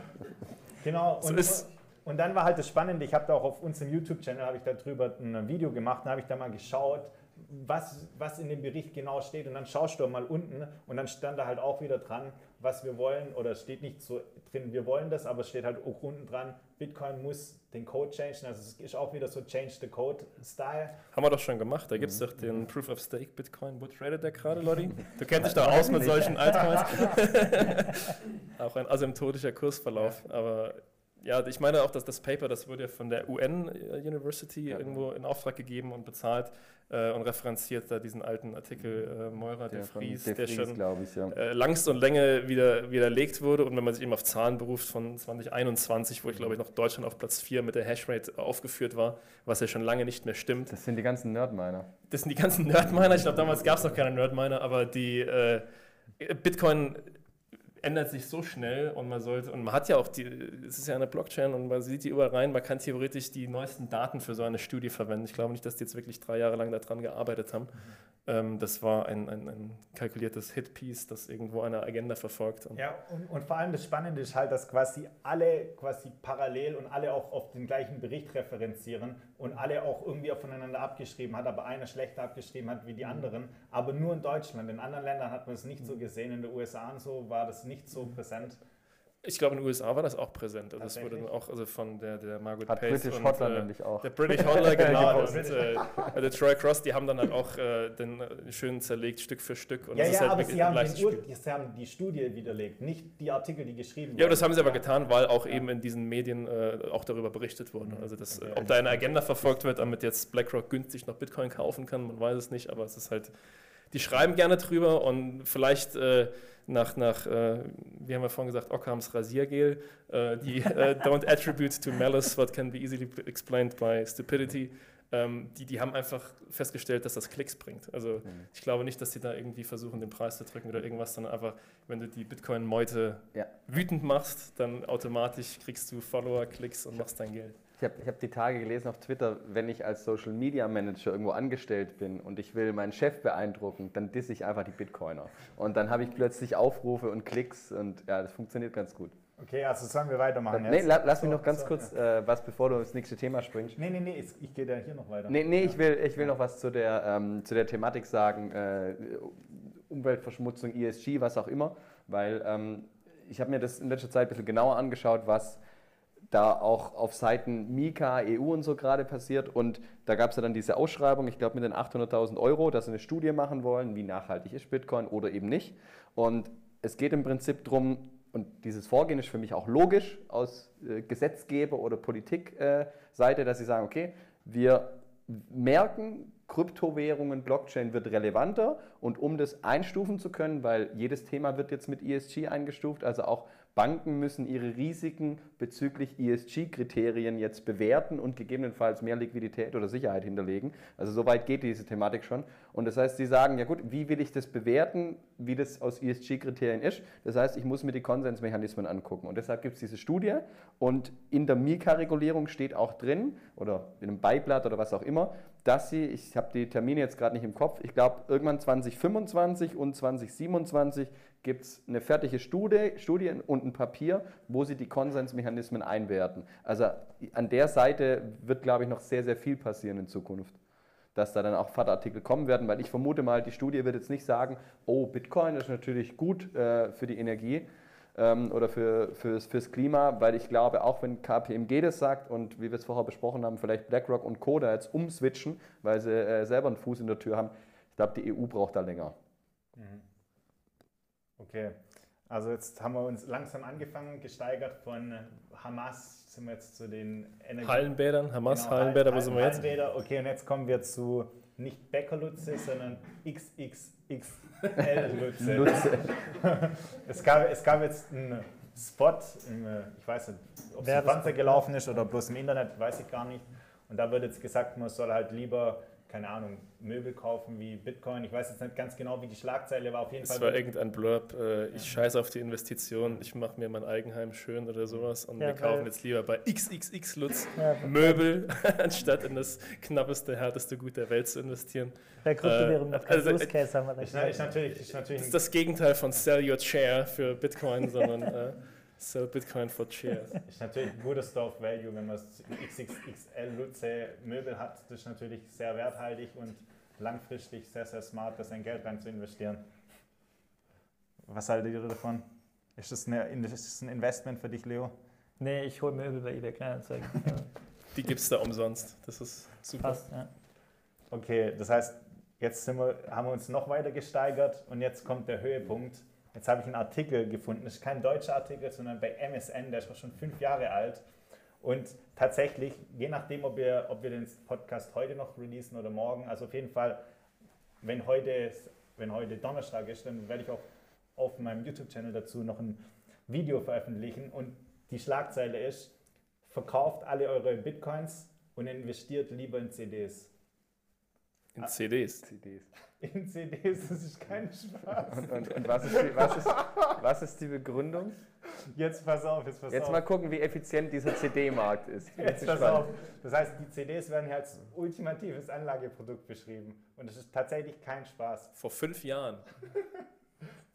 Genau,
So
und,
ist-
und dann war halt das Spannende, ich habe da auch auf unserem YouTube-Channel, habe ich darüber ein Video gemacht, da habe ich da mal geschaut, was, was in dem Bericht genau steht und dann schaust du mal unten und dann stand da halt auch wieder dran, was wir wollen oder es steht nicht so drin, wir wollen das, aber es steht halt auch unten dran, Bitcoin muss den Code changen, also es ist auch wieder so Change the Code Style.
haben wir doch schon gemacht. Da gibt es doch den Proof of Stake Bitcoin. Wo tradet der gerade, Lottie? Du kennst dich da aus mit solchen Altcoins. auch ein asymptotischer Kursverlauf. Aber ja, ich meine auch, dass das Paper, das wurde ja von der UN University irgendwo in Auftrag gegeben und bezahlt äh, und referenziert da diesen alten Artikel äh, Meurer de
von
Vries,
De
der
Vries,
schon
ich, ja.
äh, Langst und Länge wieder widerlegt wurde. Und wenn man sich eben auf Zahlen beruft von 2021, wo ich glaube ich noch Deutschland auf Platz 4 mit der Hashrate aufgeführt war, was ja schon lange nicht mehr stimmt.
Das sind die ganzen Nerdminer.
Das sind die ganzen Nerdminer. Ich glaube, damals gab es noch keine Nerdminer, aber die äh, Bitcoin ändert sich so schnell und man sollte, und man hat ja auch die, es ist ja eine Blockchain und man sieht die überall rein, man kann theoretisch die neuesten Daten für so eine Studie verwenden. Ich glaube nicht, dass die jetzt wirklich drei Jahre lang daran gearbeitet haben. Ähm, das war ein, ein, ein kalkuliertes Hitpiece, das irgendwo eine Agenda verfolgt. Und
Ja, und, und vor allem das Spannende ist halt, dass quasi alle quasi parallel und alle auch auf den gleichen Bericht referenzieren und alle auch irgendwie aufeinander abgeschrieben hat, aber einer schlechter abgeschrieben hat wie die anderen. Aber nur in Deutschland. In anderen Ländern hat man es nicht so gesehen. In den USA und so war das nicht so präsent.
Ich glaube, in den USA war das auch präsent. Also es wurde dann auch also von der, der Margaret
Hat
Pace
British
und,
Hotline
äh,
nämlich auch.
Der British Hodler, genau. Und, äh, der Troy Cross, die haben dann halt auch äh, den äh, schön zerlegt, Stück für Stück. Und
Ja,
das ist
ja,
halt
aber sie haben, Ur sie haben die Studie widerlegt, nicht die Artikel, die geschrieben
Ja, aber das
wurden.
haben sie aber getan, weil auch eben in diesen Medien äh, auch darüber berichtet wurde. Also, das, äh, ob da eine Agenda verfolgt wird, damit jetzt BlackRock günstig noch Bitcoin kaufen kann, man weiß es nicht, aber es ist halt, die schreiben gerne drüber und vielleicht nach, nach äh, wie haben wir vorhin gesagt, Ockhams Rasiergel, äh, die äh, don't attribute to malice what can be easily explained by stupidity. Ähm, die, die haben einfach festgestellt, dass das Klicks bringt. Also ich glaube nicht, dass die da irgendwie versuchen, den Preis zu drücken oder irgendwas, sondern einfach, wenn du die Bitcoin-Meute
Ja.
wütend machst, dann automatisch kriegst du Follower, Klicks und machst dein Geld.
Ich habe ich hab die Tage gelesen auf Twitter, wenn ich als Social Media Manager irgendwo angestellt bin und ich will meinen Chef beeindrucken, dann disse ich einfach die Bitcoiner. Und dann habe ich plötzlich Aufrufe und Klicks und ja, das funktioniert ganz gut.
Okay, also sollen wir weitermachen
Nee,
jetzt?
la, lass mich noch ganz
so,
kurz äh, was, bevor du ins nächste Thema springst.
Nee, nee, nee, ich, ich gehe da hier noch weiter.
Nee, nee ich, will, ich will noch was zu der, ähm, zu der Thematik sagen, äh, Umweltverschmutzung, ESG, was auch immer, weil ähm, ich habe mir das in letzter Zeit ein bisschen genauer angeschaut, was da auch auf Seiten Mika, EU und so gerade passiert. Und da gab es ja dann diese Ausschreibung, ich glaube mit den 800.000 Euro, dass sie eine Studie machen wollen, wie nachhaltig ist Bitcoin oder eben nicht. Und es geht im Prinzip darum, und dieses Vorgehen ist für mich auch logisch aus äh, Gesetzgeber- oder Politikseite, dass sie sagen, okay, wir merken, Kryptowährungen, Blockchain wird relevanter und um das einstufen zu können, weil jedes Thema wird jetzt mit ESG eingestuft, also auch Banken müssen ihre Risiken bezüglich ESG-Kriterien jetzt bewerten und gegebenenfalls mehr Liquidität oder Sicherheit hinterlegen. Also so weit geht diese Thematik schon. Und das heißt, sie sagen, ja gut, wie will ich das bewerten, wie das aus ESG-Kriterien ist? Das heißt, ich muss mir die Konsensmechanismen angucken. Und deshalb gibt es diese Studie und in der Mika-Regulierung steht auch drin, oder in einem Beiblatt oder was auch immer, dass sie, ich habe die Termine jetzt gerade nicht im Kopf, ich glaube irgendwann 2025 und 2027 gibt es eine fertige Studie, Studie und ein Papier, wo sie die Konsensmechanismen einwerten. Also an der Seite wird, glaube ich, noch sehr, sehr viel passieren in Zukunft. dass da dann auch FAT-Artikel kommen werden, weil ich vermute mal, die Studie wird jetzt nicht sagen, oh, Bitcoin ist natürlich gut äh, für die Energie ähm, oder für, fürs, fürs Klima, weil ich glaube, auch wenn KPMG das sagt und wie wir es vorher besprochen haben, vielleicht BlackRock und Co. da jetzt umswitchen, weil sie äh, selber einen Fuß in der Tür haben, ich glaube, die EU braucht da länger.
Mhm. Okay, also jetzt haben wir uns langsam angefangen, gesteigert von Hamas sind wir jetzt zu den
Energie Hallenbädern, Hamas, genau, Hallenbäder, wo sind wir jetzt?
Hallenbäder, okay, und jetzt kommen wir zu nicht Bäckerlutze, sondern XXXL-Lutze. Lutze. es, gab, es gab jetzt einen Spot, im, ich weiß nicht, ob es im Fernseher gelaufen ist oder bloß im Internet, weiß ich gar nicht. Und da wird jetzt gesagt, man soll halt lieber keine Ahnung, Möbel kaufen wie Bitcoin. Ich weiß jetzt nicht ganz genau, wie die Schlagzeile war. Auf jeden
es
Fall.
Es war irgendein Blurb, äh, ich scheiße auf die Investition, ich mache mir mein Eigenheim schön oder sowas und ja, wir kaufen jetzt lieber bei XXX Lutz ja, Möbel, anstatt in das knappeste, härteste Gut der Welt zu investieren.
Bei Kryptowährungen äh, noch also,
Use Case haben wir das. Ist, ist natürlich,
ist natürlich das ist das Gegenteil von Sell Your Chair für Bitcoin, sondern äh, Sell Bitcoin for Shares.
Ist natürlich ein guter Store of Value, wenn man XXXL Lutze Möbel hat. Das ist natürlich sehr werthaltig und langfristig sehr, sehr smart, da sein Geld rein zu investieren. Was haltet ihr davon? Ist das, eine, ist das ein Investment für dich, Leo?
Nee, ich hole Möbel bei eBay Kleinanzeigen.
Die gibt es da umsonst. Das ist super. Passt, ja.
Okay, das heißt, jetzt wir, haben wir uns noch weiter gesteigert und jetzt kommt der Höhepunkt. Jetzt habe ich einen Artikel gefunden, das ist kein deutscher Artikel, sondern bei MSN, der ist schon fünf Jahre alt. Und tatsächlich, je nachdem, ob wir, ob wir den Podcast heute noch releasen oder morgen, also auf jeden Fall, wenn heute, wenn heute Donnerstag ist, dann werde ich auch auf meinem YouTube-Channel dazu noch ein Video veröffentlichen. Und die Schlagzeile ist, verkauft alle eure Bitcoins und investiert lieber in CDs.
In CDs?
CDs. In CDs, das ist kein Spaß.
Und, und, und was, ist die, was, ist, was, ist die, Begründung?
Jetzt pass auf, jetzt pass
jetzt
auf.
mal gucken, wie effizient dieser CD-Markt ist.
Jetzt pass auf. Das heißt, die CDs werden hier als ultimatives Anlageprodukt beschrieben. Und das ist tatsächlich kein Spaß.
Vor fünf Jahren.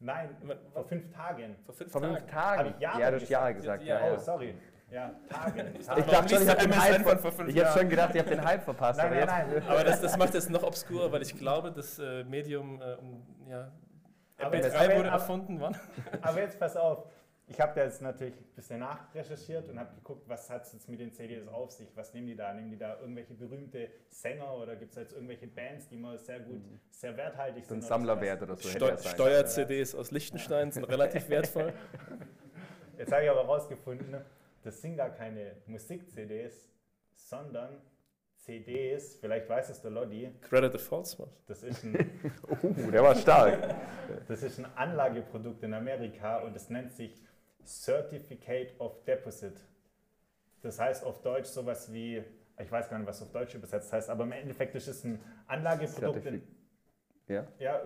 Nein, vor fünf Tagen.
Vor fünf vor Tagen? Fünf Tagen. Habe ich Jahre ja, du hast Jahre gesagt. Ja,
ja, oh, sorry. Ja, Tage.
Ich dachte schon, ich habe den Hype von vor fünf Ich habe schon gedacht, ich habe den Hype verpasst.
Nein, aber, nein, nein. aber das, das macht es noch obskurer, weil ich glaube, das äh, Medium äh, ja, aber MP3 aber, wurde erfunden. Wann?
Aber jetzt pass auf. Ich habe da jetzt natürlich ein bisschen nachrecherchiert und habe geguckt, was hat es jetzt mit den CDs auf sich? Was nehmen die da? Nehmen die da irgendwelche berühmte Sänger oder gibt es jetzt irgendwelche Bands, die mal sehr gut, mhm. sehr werthaltig
sind? So ein Sammlerwert oder so.
Steu Steuer-CDs aus Liechtenstein sind relativ wertvoll.
Jetzt habe ich aber herausgefunden, das sind gar keine Musik-CDs, sondern CDs, vielleicht weiß es der Lodi.
Credit Default was?
Das ist ein.
uh, der war stark.
das ist ein Anlageprodukt in Amerika und es nennt sich Certificate of Deposit. Das heißt auf Deutsch sowas wie, ich weiß gar nicht, was auf Deutsch übersetzt heißt, aber im Endeffekt ist es ein Anlageprodukt. Certific
ja? Ja,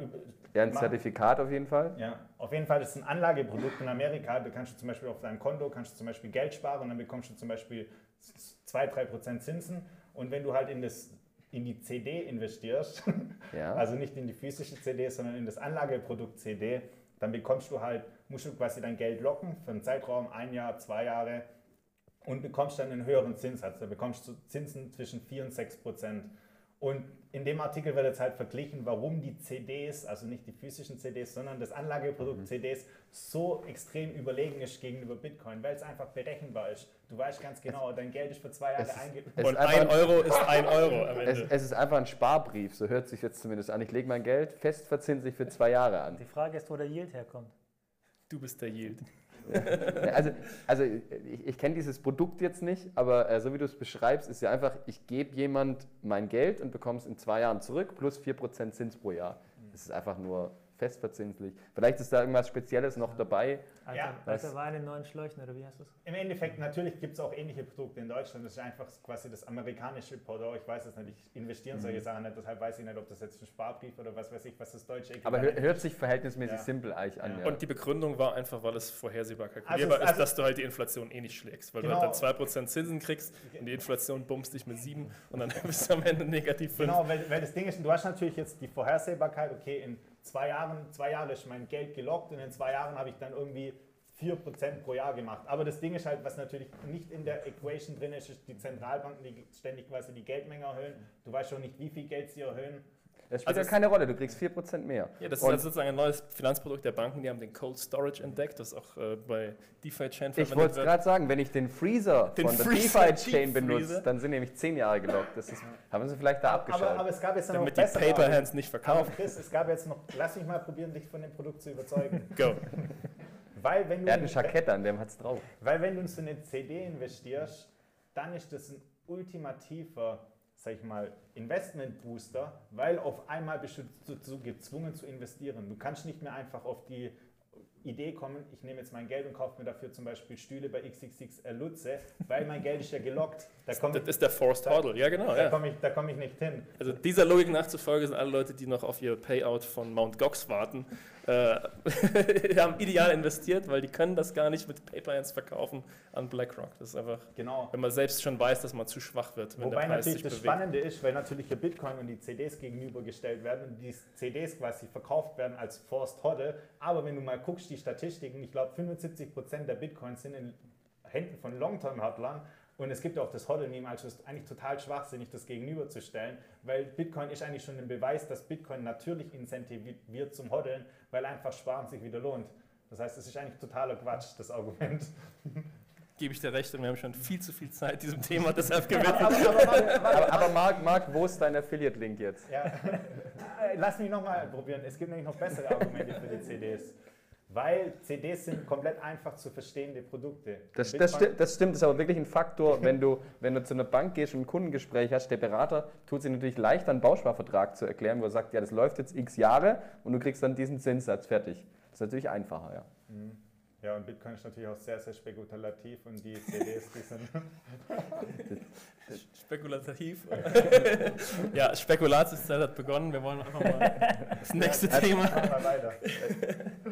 ja, ein Zertifikat auf jeden Fall.
Ja, auf jeden Fall ist es ein Anlageprodukt in Amerika. Da kannst du zum Beispiel auf deinem Konto kannst du zum Beispiel Geld sparen und dann bekommst du zum Beispiel 2-3% Zinsen. Und wenn du halt in, das, in die CD investierst, ja. also nicht in die physische CD, sondern in das Anlageprodukt CD, dann bekommst du halt, musst du quasi dein Geld locken für einen Zeitraum, ein Jahr, zwei Jahre und bekommst dann einen höheren Zinssatz. Da bekommst du Zinsen zwischen 4 und 6 Prozent. Und in dem Artikel wird jetzt halt verglichen, warum die CDs, also nicht die physischen CDs, sondern das Anlageprodukt mhm. CDs so extrem überlegen ist gegenüber Bitcoin, weil es einfach berechenbar ist. Du weißt ganz genau, dein Geld ist für zwei Jahre eingegeben.
Und ein Euro ist ein Euro am Ende.
Es, es, ist einfach ein Sparbrief, so hört sich jetzt zumindest an. Ich lege mein Geld fest verzinslich für zwei Jahre an.
Die Frage ist, wo der Yield herkommt.
Du bist der Yield.
Also, also ich, ich kenne dieses Produkt jetzt nicht, aber äh, so wie du es beschreibst, ist ja einfach, ich gebe jemand mein Geld und bekomme es in zwei Jahren zurück plus 4% Zins pro Jahr. Das ist einfach nur festverzinslich. Vielleicht ist da irgendwas Spezielles noch dabei.
Alter, ja, alter Wein in neuen Schläuchen oder wie heißt das?
Im Endeffekt, natürlich gibt es auch ähnliche Produkte in Deutschland. Das ist einfach quasi das amerikanische Pendant. Ich weiß es nicht, ich investiere in solche mhm. Sachen nicht, deshalb weiß ich nicht, ob das jetzt ein Sparbrief oder was weiß ich, was das deutsche
Aber hört, hört sich verhältnismäßig ja. simpel eigentlich an.
Ja. Und die Begründung war einfach, weil es vorhersehbar kalkulierbar also, ist, also dass du halt die Inflation eh nicht schlägst. Weil genau. du halt dann 2% Zinsen kriegst und die Inflation bummst dich mit 7 und dann bist du am Ende negativ 5.
Genau, weil, weil das Ding ist, du hast natürlich jetzt die Vorhersehbarkeit, okay, in zwei Jahren, zwei Jahre ist mein Geld gelockt und in zwei Jahren habe ich dann irgendwie 4% pro Jahr gemacht. Aber das Ding ist halt, was natürlich nicht in der Equation drin ist, ist die Zentralbanken, die ständig quasi die Geldmenge erhöhen. Du weißt schon nicht, wie viel Geld sie erhöhen.
Das spielt
Also
ja
es-
keine Rolle, du kriegst 4% mehr.
Ja, das ist
Und
also sozusagen ein neues Finanzprodukt der Banken. Die haben den Cold Storage entdeckt, das auch äh, bei DeFi-Chain
ich wollte es gerade sagen, wenn ich den Freezer
Den
von der DeFi-Chain benutze, dann sind nämlich 10 Jahre gelockt. Das ist, haben sie vielleicht da
Aber,
abgeschaltet.
aber es gab jetzt noch
Damit die
bessere
Paper
Argumente.
Hands nicht
Aber
verkaufen.
Chris, es gab jetzt noch, lass mich mal probieren, dich von dem Produkt zu überzeugen.
Go.
Weil wenn du,
er hat ein Jackett an, dem hat's drauf.
weil wenn du in so eine CD investierst, dann ist das ein ultimativer, sag ich mal, Investment-Booster, weil auf einmal bist du gezwungen zu investieren. Du kannst nicht mehr einfach auf die Idee kommen, ich nehme jetzt mein Geld und kaufe mir dafür zum Beispiel Stühle bei XXXL Lutze, weil mein Geld ist ja gelockt. Da komme
Das
ich,
ist der Forced Hodl. Ja, genau.
da
Ja.
komm ich, da komm ich nicht hin.
Also dieser Logik nachzufolge sind alle Leute, die noch auf ihr Payout von Mount Gox warten, äh, haben ideal investiert, weil die können das gar nicht mit Paper Hands verkaufen an BlackRock. Das ist einfach,
Genau.
wenn man selbst schon weiß, dass man zu schwach wird, wenn
Wobei
der Preis
natürlich das
bewegt.
Spannende ist, weil natürlich der Bitcoin und die CDs gegenübergestellt werden und die CDs quasi verkauft werden als Forced Hodl. Aber wenn du mal guckst, die Statistiken, ich glaube 75% der Bitcoins sind in Händen von Long-Term-Hodlern und es gibt auch das Hodl-Meme, also es ist eigentlich total schwachsinnig, das gegenüberzustellen, weil Bitcoin ist eigentlich schon ein Beweis, dass Bitcoin natürlich incentiviert zum Hoddeln, weil einfach Sparen sich wieder lohnt. Das heißt, es ist eigentlich totaler Quatsch, das Argument.
Gebe ich dir recht und wir haben schon viel zu viel Zeit diesem Thema deshalb gewidmet.
Aber, aber, aber,
Aber, aber Marc, Marc, wo ist dein Affiliate-Link jetzt?
Ja. Äh, Lass mich nochmal probieren. Es gibt nämlich noch bessere Argumente für die CDs. Weil CDs sind komplett einfach zu verstehende Produkte.
Das, das, sti- das stimmt, das ist aber wirklich ein Faktor, wenn du, wenn du zu einer Bank gehst und ein Kundengespräch hast, der Berater tut sich natürlich leichter, einen Bausparvertrag zu erklären, wo er sagt, ja, das läuft jetzt x Jahre und du kriegst dann diesen Zinssatz fertig. Das ist natürlich einfacher, ja.
Mhm. Ja, und Bitcoin ist natürlich auch sehr, sehr spekulativ und die CDs, die sind.
Spekulativ. ja, Spekulatiuszeit hat begonnen. Wir wollen einfach mal das nächste Thema.
Machen wir weiter.
Ich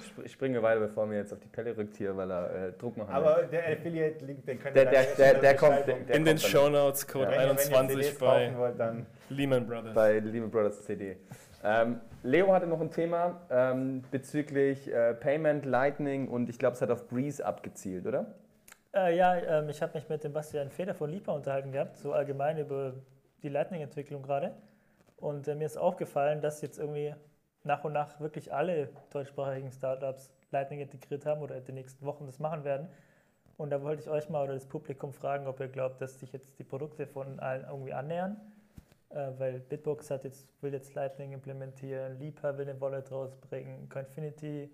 sp- springe weiter, bevor mir jetzt auf die Pelle rückt hier, weil er äh, Druck machen will.
Aber der Affiliate-Link, den könnt
Der-
ihr
der- der-
in
der kommt-
Beschreibung-
der-
In den
kommt dann.
Show Notes Code
wenn ihr, wenn ihr
21
CDs
bei
wollt, dann.
Lehman Brothers.
bei Lehman Brothers CD. Ähm, Leo hatte noch ein Thema ähm, bezüglich äh, Payment, Lightning und ich glaube, es hat auf Breeze abgezielt, oder?
Äh, ja, ähm, ich habe mich mit dem Bastian Feder von Lipa unterhalten gehabt, so allgemein über die Lightning-Entwicklung gerade. Und äh, mir ist aufgefallen, dass jetzt irgendwie nach und nach wirklich alle deutschsprachigen Startups Lightning integriert haben oder in den nächsten Wochen das machen werden. Und da wollte ich euch mal oder das Publikum fragen, ob ihr glaubt, dass sich jetzt die Produkte von allen irgendwie annähern. Äh, weil Bitbox hat jetzt, will jetzt Lightning implementieren, Lipa will eine Wallet rausbringen, Coinfinity,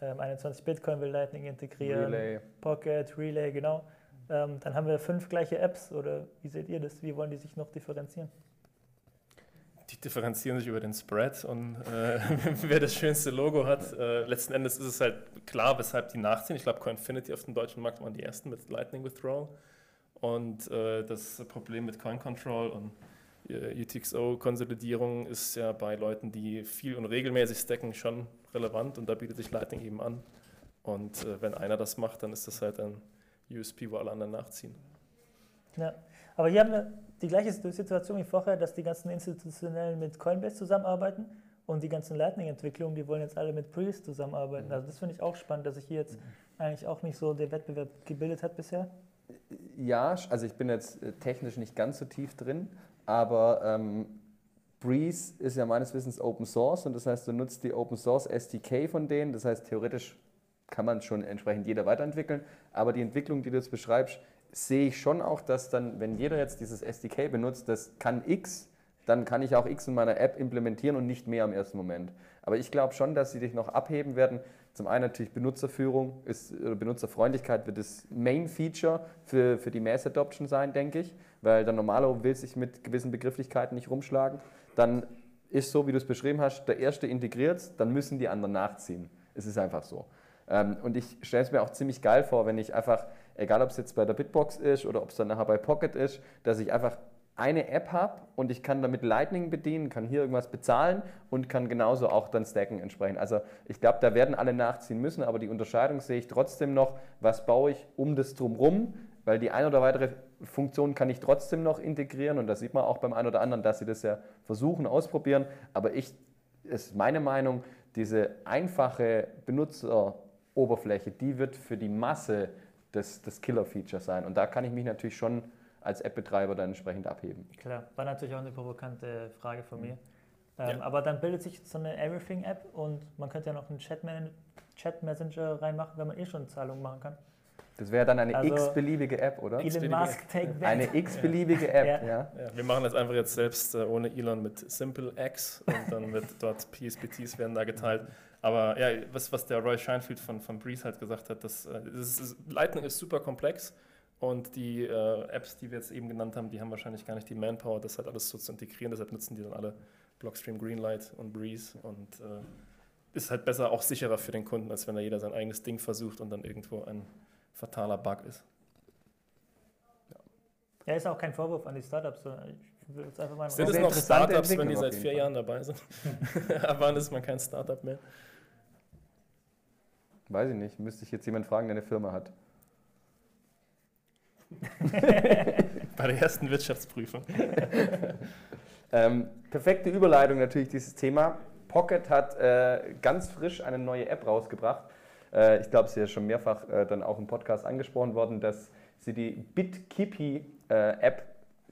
ähm, 21 Bitcoin will Lightning integrieren.
Relay.
Pocket, Relay, genau. Ähm, dann haben wir fünf gleiche Apps oder wie seht ihr das? Wie wollen die sich noch differenzieren?
Die differenzieren sich über den Spread und äh, wer das schönste Logo hat. Äh, letzten Endes ist es halt klar, weshalb die nachziehen. Ich glaube, Coinfinity auf dem deutschen Markt waren die ersten mit Lightning Withdrawal. Und äh, das Problem mit Coin Control und UTXO-Konsolidierung ist ja bei Leuten, die viel und regelmäßig stacken, schon relevant und da bietet sich Lightning eben an. Und äh, wenn einer das macht, dann ist das halt ein USP, wo alle anderen nachziehen.
Ja. Aber hier haben wir die gleiche Situation wie vorher, dass die ganzen Institutionellen mit Coinbase zusammenarbeiten und die ganzen Lightning-Entwicklungen, die wollen jetzt alle mit Breeze zusammenarbeiten. Also das finde ich auch spannend, dass sich hier jetzt eigentlich auch nicht so der Wettbewerb gebildet hat bisher.
Ja, also ich bin jetzt äh, technisch nicht ganz so tief drin, aber ähm, Breeze ist ja meines Wissens Open Source und das heißt, du nutzt die Open Source SDK von denen, das heißt, theoretisch kann man schon entsprechend jeder weiterentwickeln, aber die Entwicklung, die du jetzt beschreibst, sehe ich schon auch, dass dann, wenn jeder jetzt dieses SDK benutzt, das kann X, dann kann ich auch X in meiner App implementieren und nicht mehr im ersten Moment. Aber ich glaube schon, dass sie dich noch abheben werden. Zum einen natürlich Benutzerführung, ist, oder Benutzerfreundlichkeit wird das Main-Feature für, für die Mass-Adoption sein, denke ich, weil der Normalo will sich mit gewissen Begrifflichkeiten nicht rumschlagen. Dann ist so, wie du es beschrieben hast, der Erste integriert, dann müssen die anderen nachziehen. Es ist einfach so. Ähm, und ich stelle es mir auch ziemlich geil vor, wenn ich einfach, egal ob es jetzt bei der Bitbox ist oder ob es dann nachher bei Pocket ist, dass ich einfach eine App habe und ich kann damit Lightning bedienen, kann hier irgendwas bezahlen und kann genauso auch dann stacken entsprechend. Also ich glaube, da werden alle nachziehen müssen, aber die Unterscheidung sehe ich trotzdem noch, was baue ich um das drumrum, weil die eine oder weitere Funktion kann ich trotzdem noch integrieren und das sieht man auch beim einen oder anderen, dass sie das ja versuchen, ausprobieren, aber ich, ist meine Meinung, diese einfache Oberfläche, die wird für die Masse das, das Killer-Feature sein. Und da kann ich mich natürlich schon als App-Betreiber dann entsprechend abheben.
Klar, war natürlich auch eine provokante Frage von mir.
Ja.
Ähm, Aber dann bildet sich so eine Everything-App und man könnte ja noch einen Chat-Messenger reinmachen, wenn man eh schon Zahlungen machen kann.
Das wäre dann eine
Also,
x-beliebige App, oder?
Elon Musk, take that.
Eine x-beliebige App,
Ja.
ja.
Ja, wir machen das einfach jetzt selbst äh, ohne Elon mit Simple X und dann wird dort PSPTs werden da geteilt. Aber ja, was, was der Roy Scheinfeld von, von Breeze halt gesagt hat, das, äh, das ist, Lightning ist super komplex und die äh, Apps, die wir jetzt eben genannt haben, die haben wahrscheinlich gar nicht die Manpower, das halt alles so zu integrieren. Deshalb nutzen die dann alle Blockstream Greenlight und Breeze und äh, ist halt besser, auch sicherer für den Kunden, als wenn da jeder sein eigenes Ding versucht und dann irgendwo ein fataler Bug ist.
Ja, ist auch kein Vorwurf an die Startups. sondern Ich will jetzt einfach mal
Sind es noch Startups, wenn die seit vier
Fall.
Jahren dabei sind? Ab wann ist man kein Startup mehr?
Weiß ich nicht, müsste ich jetzt jemand fragen, der eine Firma hat.
Bei der ersten Wirtschaftsprüfung.
Ähm, perfekte Überleitung natürlich dieses Thema. Pocket hat äh, ganz frisch eine neue App rausgebracht. Äh, ich glaube, es ist ja schon mehrfach äh, dann auch im Podcast angesprochen worden, dass sie die BitKeepy-App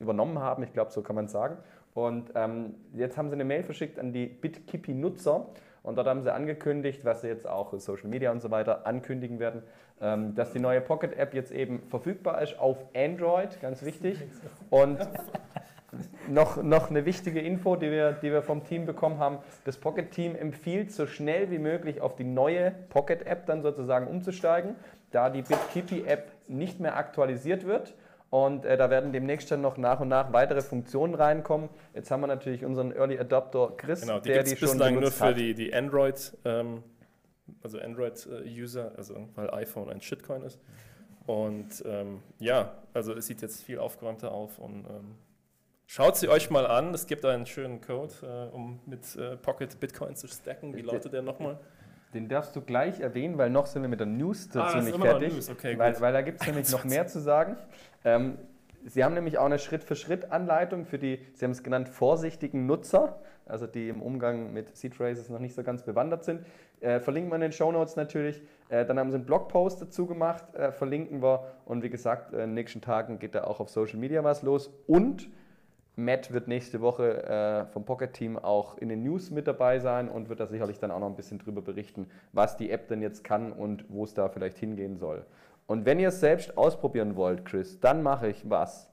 übernommen haben. Ich glaube, so kann man sagen. Und ähm, jetzt haben sie eine Mail verschickt an die BitKeepy-Nutzer. Und dort haben sie angekündigt, was sie jetzt auch Social Media und so weiter ankündigen werden, ähm, dass die neue Pocket-App jetzt eben verfügbar ist auf Android, ganz wichtig. Und noch, noch eine wichtige Info, die wir, die wir vom Team bekommen haben. Das Pocket-Team empfiehlt, so schnell wie möglich auf die neue Pocket-App dann sozusagen umzusteigen, da die BitKeepy-App nicht mehr aktualisiert wird. Und äh, da werden demnächst dann noch nach und nach weitere Funktionen reinkommen. Jetzt haben wir natürlich unseren Early Adopter Chris,
Genau, die
der die schon
bislang nur für
hat.
die, die Android, ähm, also Android-User, also weil iPhone ein Shitcoin ist. Und ähm, ja, also es sieht jetzt viel aufgeräumter auf und ähm, schaut sie euch mal an. Es gibt einen schönen Code, äh, um mit äh, Pocket Bitcoin zu stacken. Wie lautet der nochmal?
Den darfst du gleich erwähnen, weil noch sind wir mit der News
Ah,
dazu
ist
nicht fertig.
Okay,
weil, weil da gibt es nämlich noch mehr zu sagen. Ähm, Sie haben nämlich auch eine Schritt-für-Schritt-Anleitung für die, Sie haben es genannt, vorsichtigen Nutzer, also die im Umgang mit Seed Phrases noch nicht so ganz bewandert sind. Äh, verlinken wir in den Show Notes natürlich. Äh, dann haben sie einen Blogpost dazu gemacht, äh, verlinken wir. Und wie gesagt, in den nächsten Tagen geht da auch auf Social Media was los. Und Matt wird nächste Woche äh, vom Pocket Team auch in den News mit dabei sein und wird da sicherlich dann auch noch ein bisschen drüber berichten, was die App denn jetzt kann und wo es da vielleicht hingehen soll. Und wenn ihr es selbst ausprobieren wollt, Chris, dann mache ich was.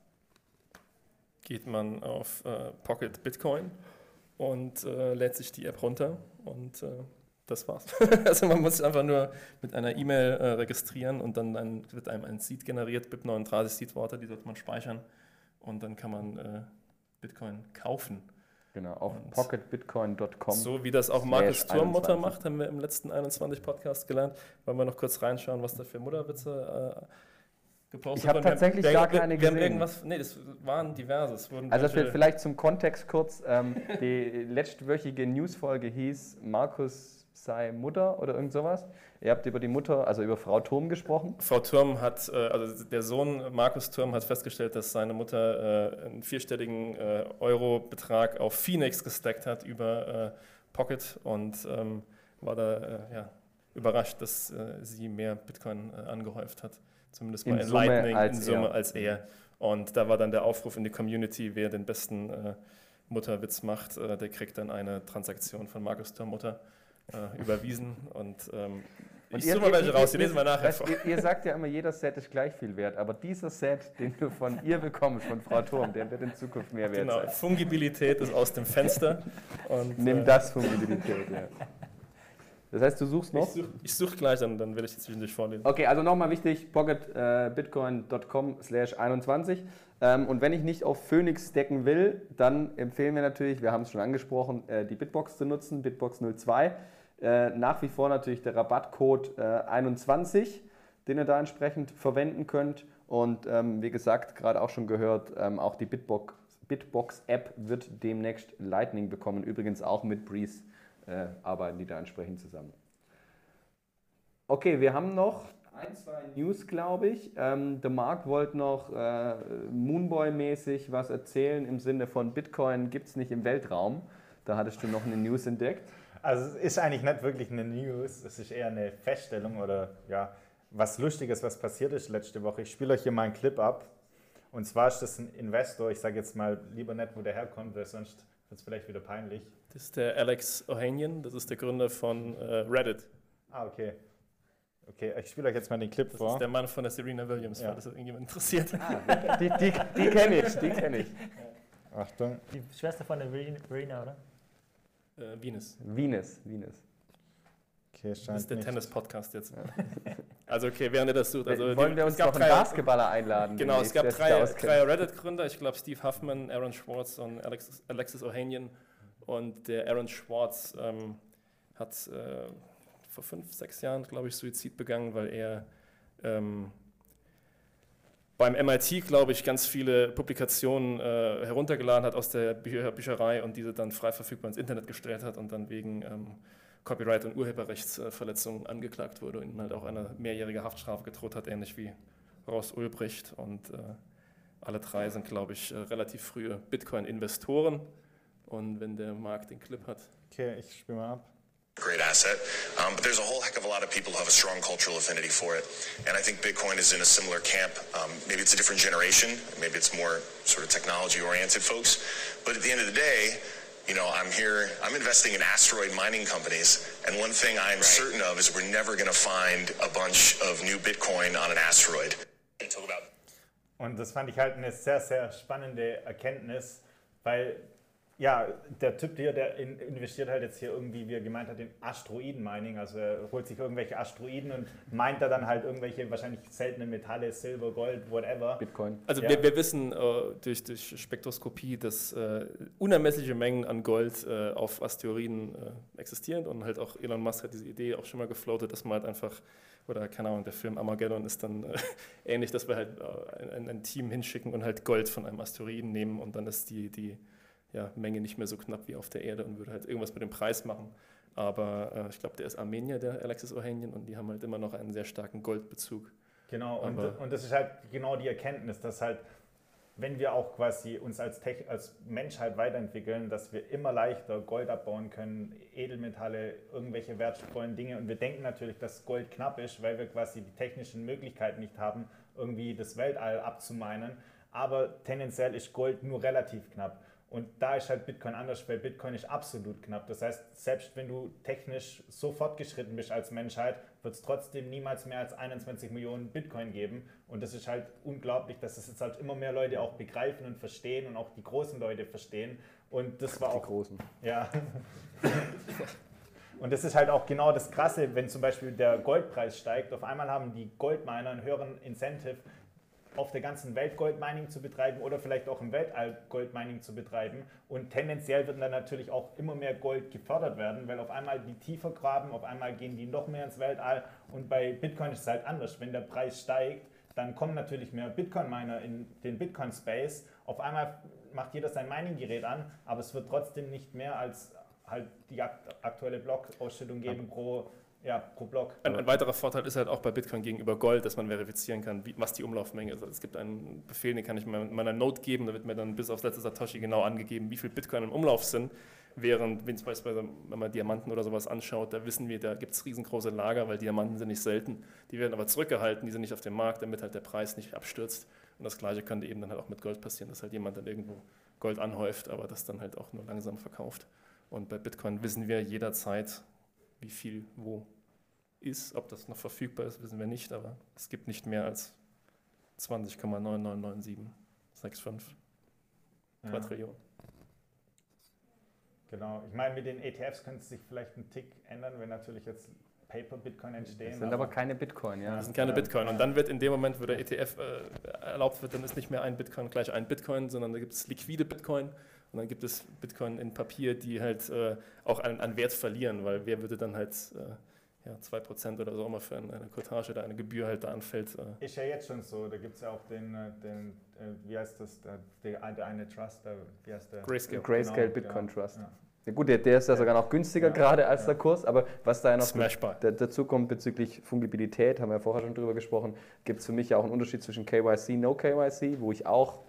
Geht man auf äh, Pocket Bitcoin und äh, lädt sich die App runter und äh, das war's. also man muss sich einfach nur mit einer E-Mail äh, registrieren und dann ein, wird einem ein Seed generiert, BIP39 Seed-Worte, die sollte man speichern und dann kann man äh, Bitcoin kaufen.
Genau, auf pocketbitcoin.com.
So wie das auch Markus Turmmutter
21.
macht, haben wir im letzten 21 Podcast gelernt. Wollen wir noch kurz reinschauen, was da für Mutterwitze äh, gepostet
Ich hab
wurden? Wir haben-
tatsächlich
wir,
gar
haben- wir,
keine
Wir haben
gesehen.
irgendwas, nee, das waren diverse. Wurden
Also
welche-
vielleicht zum Kontext kurz, ähm, die letztwöchige Newsfolge hieß Markus sei Mutter oder irgend sowas. Ihr habt über die Mutter, also über Frau Turm gesprochen.
Frau Turm hat, äh, also der Sohn Markus Turm hat festgestellt, dass seine Mutter äh, einen vierstelligen äh, Euro-Betrag auf Phoenix gestackt hat über Pocket und ähm, war da ja, überrascht, dass sie mehr Bitcoin angehäuft hat. Zumindest
In
mal in
Summe
Lightning
als
in Summe
er.
als er. Und da war dann der Aufruf in die Community, wer den besten Mutterwitz macht, der kriegt dann eine Transaktion von Markus Turm Mutter äh, überwiesen. Und ähm, ich
ihr-
suche mal welche raus, die lesen wir nachher
weißt,
vor.
ihr, ihr sagt ja immer, jeder Set ist gleich viel wert, aber dieser Set, den du von ihr bekommst, von Frau Turm, der wird in Zukunft mehr wert
Genau,
sein.
Fungibilität ist aus dem Fenster. Und,
Nimm
äh,
das Fungibilität, ja. Das heißt, du suchst
Ich
noch?
suche such gleich, dann, dann werde ich die zwischendurch vorlesen.
Okay, also nochmal wichtig, pocketbitcoin.com slash 21. Ähm, und wenn ich nicht auf Phoenix decken will, dann empfehlen wir natürlich, wir haben es schon angesprochen, äh, die Bitbox zu nutzen, Bitbox 02. Äh, nach wie vor natürlich der Rabattcode äh, 21, den ihr da entsprechend verwenden könnt. Und ähm, wie gesagt, gerade auch schon gehört, ähm, auch die Bitbox, Bitbox App wird demnächst Lightning bekommen. Übrigens auch mit Breeze äh, arbeiten die da entsprechend zusammen. Okay, wir haben noch ein, zwei News, glaube ich. Ähm, der Marc wollte noch äh, Moonboy-mäßig was erzählen im Sinne von Bitcoin gibt es nicht im Weltraum. Da hattest du noch eine News entdeckt.
Also es ist eigentlich nicht wirklich eine News, es ist eher eine Feststellung oder ja, was Lustiges, was passiert ist letzte Woche. Ich spiele euch hier mal einen Clip ab. Und zwar ist das ein Investor, ich sage jetzt mal lieber nicht, wo der herkommt, weil sonst wird es vielleicht wieder peinlich.
Das ist der Alex Ohanian, das ist der Gründer von äh, Reddit.
Ah, okay. Okay, ich spiele euch jetzt mal den Clip
Das
vor.
ist der Mann von der Serena Williams,
Ja.
falls das irgendjemand interessiert.
Die, die, die kenne ich, die kenne ich.
Achtung.
Die Schwester von der Verena, oder?
Äh, Venus.
Venus, Venus.
Okay,
Das
scheint
ist der. Tennis-Podcast jetzt. Also okay, während ihr das sucht. Also
Wollen
die-
wir uns
gab
noch einen
drei-
Basketballer einladen?
Genau, es gab drei, drei Reddit-Gründer, ich glaube Steve Huffman, Aaron Schwartz und Alex, Alexis Ohanian. Und der Aaron Schwartz ähm, hat äh, vor fünf, sechs Jahren, glaube ich, Suizid begangen, weil er ähm, beim MIT, glaube ich, ganz viele Publikationen äh, heruntergeladen hat aus der Bü Bücherei und diese dann frei verfügbar ins Internet gestellt hat und dann wegen ähm, Copyright- und Urheberrechtsverletzungen angeklagt wurde und ihm halt auch eine mehrjährige Haftstrafe gedroht hat, ähnlich wie Ross Ulbricht. Und äh, alle drei sind, glaube ich, äh, relativ frühe Bitcoin-Investoren. Und wenn der Markt den Clip hat,
Okay, ich spiele mal ab.
Great asset. Um, but there's a whole heck of a lot of people who have a strong cultural affinity for it. And I think Bitcoin is in a similar camp. Um, maybe it's a different generation. Maybe it's more sort of technology oriented folks. But at the end of the day, you know, I'm here, I'm investing in asteroid mining companies. And one thing I'm certain of is we're never going to find a bunch of new Bitcoin on an asteroid. Talk about
Und das fand ich halt eine sehr, sehr spannende Erkenntnis, weil ja, der Typ hier, der in, investiert halt jetzt hier irgendwie, wie er gemeint hat, in Asteroiden-Mining. Also er holt sich irgendwelche Asteroiden und meint da dann halt irgendwelche wahrscheinlich seltenen Metalle, Silber, Gold, whatever.
Bitcoin.
Also
Ja.
wir, wir wissen äh, durch, durch Spektroskopie, dass äh, unermessliche Mengen an Gold äh, auf Asteroiden äh, existieren und halt auch Elon Musk hat diese Idee auch schon mal gefloatet, dass man halt einfach, oder keine Ahnung, der Film Armageddon ist dann äh, ähnlich, dass wir halt äh, ein, ein Team hinschicken und halt Gold von einem Asteroiden nehmen und dann ist die, die ja, Menge nicht mehr so knapp wie auf der Erde und würde halt irgendwas mit dem Preis machen. Aber äh, ich glaube, der ist Armenier, der Alexis Ohanian, und die haben halt immer noch einen sehr starken Goldbezug.
Genau, und, und das ist halt genau die Erkenntnis, dass halt, wenn wir auch quasi uns als, Tech, als Menschheit weiterentwickeln, dass wir immer leichter Gold abbauen können, Edelmetalle, irgendwelche wertvollen Dinge. Und wir denken natürlich, dass Gold knapp ist, weil wir quasi die technischen Möglichkeiten nicht haben, irgendwie das Weltall abzumeinen. Aber tendenziell ist Gold nur relativ knapp. Und da ist halt Bitcoin anders, weil Bitcoin ist absolut knapp. Das heißt, selbst wenn du technisch so fortgeschritten bist als Menschheit, wird es trotzdem niemals mehr als 21 Millionen Bitcoin geben. Und das ist halt unglaublich, dass das jetzt halt immer mehr Leute auch begreifen und verstehen und auch die großen Leute verstehen. Und das war
Die
auch
Großen.
ja. Und das ist halt auch genau das Krasse, wenn zum Beispiel der Goldpreis steigt. Auf einmal haben die Goldminer einen höheren Incentive, auf der ganzen Welt Goldmining zu betreiben oder vielleicht auch im Weltall Goldmining zu betreiben. Und tendenziell wird dann natürlich auch immer mehr Gold gefördert werden, weil auf einmal die tiefer graben, auf einmal gehen die noch mehr ins Weltall. Und bei Bitcoin ist es halt anders. Wenn der Preis steigt, dann kommen natürlich mehr Bitcoin-Miner in den Bitcoin-Space. Auf einmal macht jeder sein Mining-Gerät an, aber es wird trotzdem nicht mehr als halt die akt aktuelle Block-Ausschüttung geben pro, ja, pro Block.
Ein, ein weiterer Vorteil ist halt auch bei Bitcoin gegenüber Gold, dass man verifizieren kann, wie, was die Umlaufmenge ist. Also es gibt einen Befehl, den kann ich in meiner Note geben, da wird mir dann bis aufs letzte Satoshi genau angegeben, wie viel Bitcoin im Umlauf sind. Während, wenn man Diamanten oder sowas anschaut, da wissen wir, da gibt es riesengroße Lager, weil Diamanten sind nicht selten. Die werden aber zurückgehalten, die sind nicht auf dem Markt, damit halt der Preis nicht abstürzt. Und das Gleiche könnte eben dann halt auch mit Gold passieren, dass halt jemand dann irgendwo Gold anhäuft, aber das dann halt auch nur langsam verkauft. Und bei Bitcoin wissen wir jederzeit, wie viel wo ist. Ob das noch verfügbar ist, wissen wir nicht, aber es gibt nicht mehr als 20,999765
Ja,
Quadrillionen.
genau. Ich meine, mit den ETFs könnte es sich vielleicht ein Tick ändern, wenn natürlich jetzt Paper-Bitcoin entstehen.
Das sind aber keine Bitcoin, ja.
Das sind keine
Ja.
Bitcoin. Und dann wird in dem Moment, wo der ETF äh, erlaubt wird, dann ist nicht mehr ein Bitcoin gleich ein Bitcoin, sondern da gibt es liquide Bitcoin und dann gibt es Bitcoin in Papier, die halt äh, auch an, an Wert verlieren, weil wer würde dann halt äh, ja, 2% oder so immer für eine, eine Cottage oder eine Gebühr halt da anfällt. Äh,
Ist ja jetzt schon so, da gibt es ja auch den, äh, den äh, wie heißt das, der, der, eine Trust, der, wie heißt der?
Grayscale.
Grayscale
Genau,
Bitcoin
ja,
Trust.
ja.
Ja gut, der, der ist ja sogar noch günstiger
Ja,
gerade als
ja.
der Kurs, aber was da ja noch dazu kommt bezüglich Fungibilität, haben wir ja vorher schon drüber gesprochen, gibt es für mich ja auch einen Unterschied zwischen KYC, No KYC, wo ich auch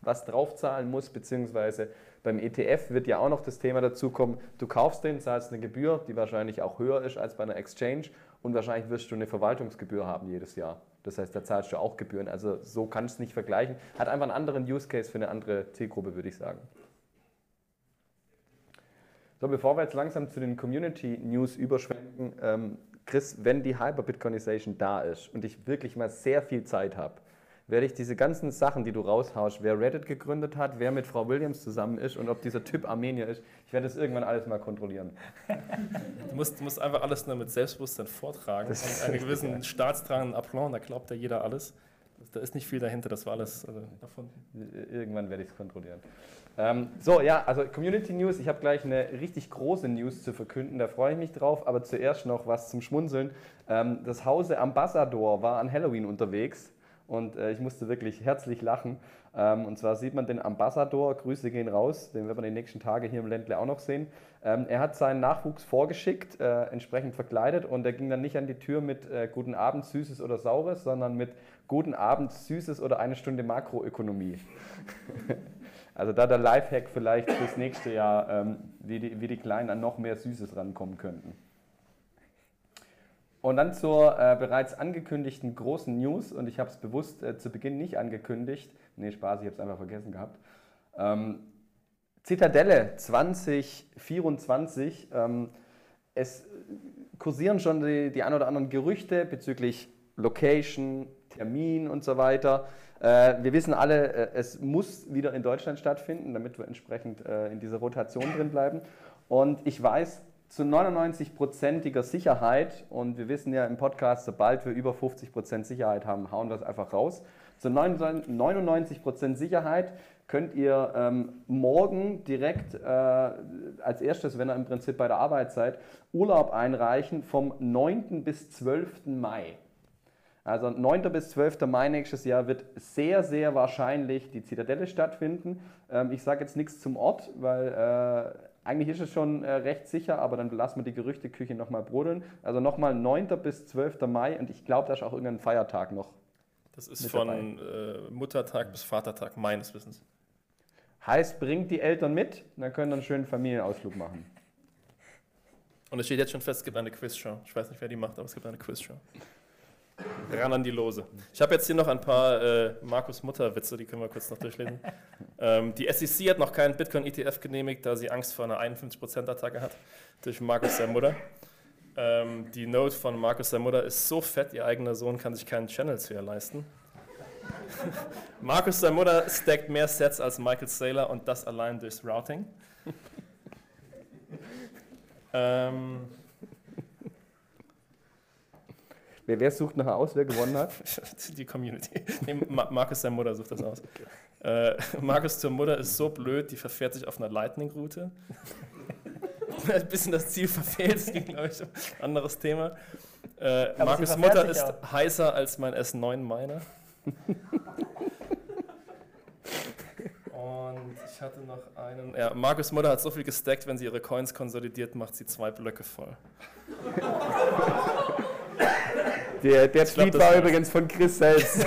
was draufzahlen muss, beziehungsweise Beim ETF wird ja auch noch das Thema dazu kommen, du kaufst den, zahlst eine Gebühr, die wahrscheinlich auch höher ist als bei einer Exchange und wahrscheinlich wirst du eine Verwaltungsgebühr haben jedes Jahr. Das heißt, da zahlst du auch Gebühren. Also so kannst du es nicht vergleichen. Hat einfach einen anderen Use Case für eine andere Zielgruppe, würde ich sagen. So, bevor wir jetzt langsam zu den Community News überschwenken, ähm, Chris, wenn die Hyper-Bitcoinization da ist und ich wirklich mal sehr viel Zeit habe, werde ich diese ganzen Sachen, die du raushaust, wer Reddit gegründet hat, wer mit Frau Williams zusammen ist und ob dieser Typ Armenier ist, ich werde das irgendwann alles mal kontrollieren.
Du musst, du musst einfach alles nur mit Selbstbewusstsein vortragen das und einen gewissen ja. staatstragenden Aplomb, da glaubt ja jeder alles. Da ist nicht viel dahinter, das war alles also, erfunden.
Irgendwann werde ich es kontrollieren. Ähm, so, ja, also Community News. Ich habe gleich eine richtig große News zu verkünden, da freue ich mich drauf. Aber zuerst noch was zum Schmunzeln. Ähm, das Hause Ambassador war an Halloween unterwegs und äh, ich musste wirklich herzlich lachen. Ähm, und zwar sieht man den Ambassador, Grüße gehen raus, den werden wir die nächsten Tage hier im Ländle auch noch sehen. Ähm, er hat seinen Nachwuchs vorgeschickt, äh, entsprechend verkleidet und er ging dann nicht an die Tür mit äh, Guten Abend, Süßes oder Saures, sondern mit Guten Abend, Süßes oder eine Stunde Makroökonomie. Also da der Lifehack vielleicht fürs nächste Jahr, ähm, wie, die, wie die Kleinen an noch mehr Süßes rankommen könnten. Und dann zur äh, bereits angekündigten großen News, und ich habe es bewusst äh, zu Beginn nicht angekündigt. Nee, Spaß, ich habe es einfach vergessen gehabt. Ähm, Zitadelle 2024. Ähm, es kursieren schon die, die ein oder anderen Gerüchte bezüglich Location, Termin und so weiter. Äh, wir wissen alle, äh, es muss wieder in Deutschland stattfinden, damit wir entsprechend äh, in dieser Rotation drin bleiben. Und ich weiß zu 99-prozentiger Sicherheit, und wir wissen ja im Podcast, sobald wir über 50 Prozent Sicherheit haben, hauen wir es einfach raus. Zu 99 Prozent Sicherheit könnt ihr ähm, morgen direkt äh, als erstes, wenn ihr im Prinzip bei der Arbeit seid, Urlaub einreichen vom 9. bis 12. Mai. Also 9. bis 12. Mai nächstes Jahr wird sehr, sehr wahrscheinlich die Zitadelle stattfinden. Ähm, ich sage jetzt nichts zum Ort, weil äh, eigentlich ist es schon äh, recht sicher, aber dann lassen wir die Gerüchteküche nochmal brodeln. Also nochmal 9. bis 12. Mai und ich glaube, da ist auch irgendein Feiertag noch.
Das ist von äh, Muttertag bis Vatertag meines Wissens.
Heißt, bringt die Eltern mit, dann können dann einen schönen Familienausflug machen.
Und es steht jetzt schon fest, es gibt eine Quizshow. Ich weiß nicht, wer die macht, aber es gibt eine Quizshow. Ran an die Lose. Ich habe jetzt hier noch ein paar äh, Markus Mutter-Witze, die können wir kurz noch durchlesen. ähm, die SEC hat noch keinen Bitcoin-ETF genehmigt, da sie Angst vor einer 51%-Attacke hat durch Markus sein Mutter. Ähm, die Note von Markus sein Mutter ist so fett, ihr eigener Sohn kann sich keinen Channel zu ihr leisten. Markus sein Mutter stackt mehr Sets als Michael Saylor und das allein durchs Routing. ähm,
Wer, wer sucht nachher aus, wer gewonnen hat?
Die Community. Nee, Markus, seine Mutter, sucht das aus. Okay. Äh, Markus zur Mutter ist so blöd, die verfährt sich auf einer Lightning-Route. ein bisschen das Ziel verfehlt, das ging, glaube ich, ein anderes Thema. Äh, Markus' Mutter ist auch. heißer als mein S9 meiner. Und ich hatte noch einen. Ja, Markus' Mutter hat so viel gestackt, wenn sie ihre Coins konsolidiert, macht sie zwei Blöcke voll.
Der, der Tweet war übrigens von Chris selbst.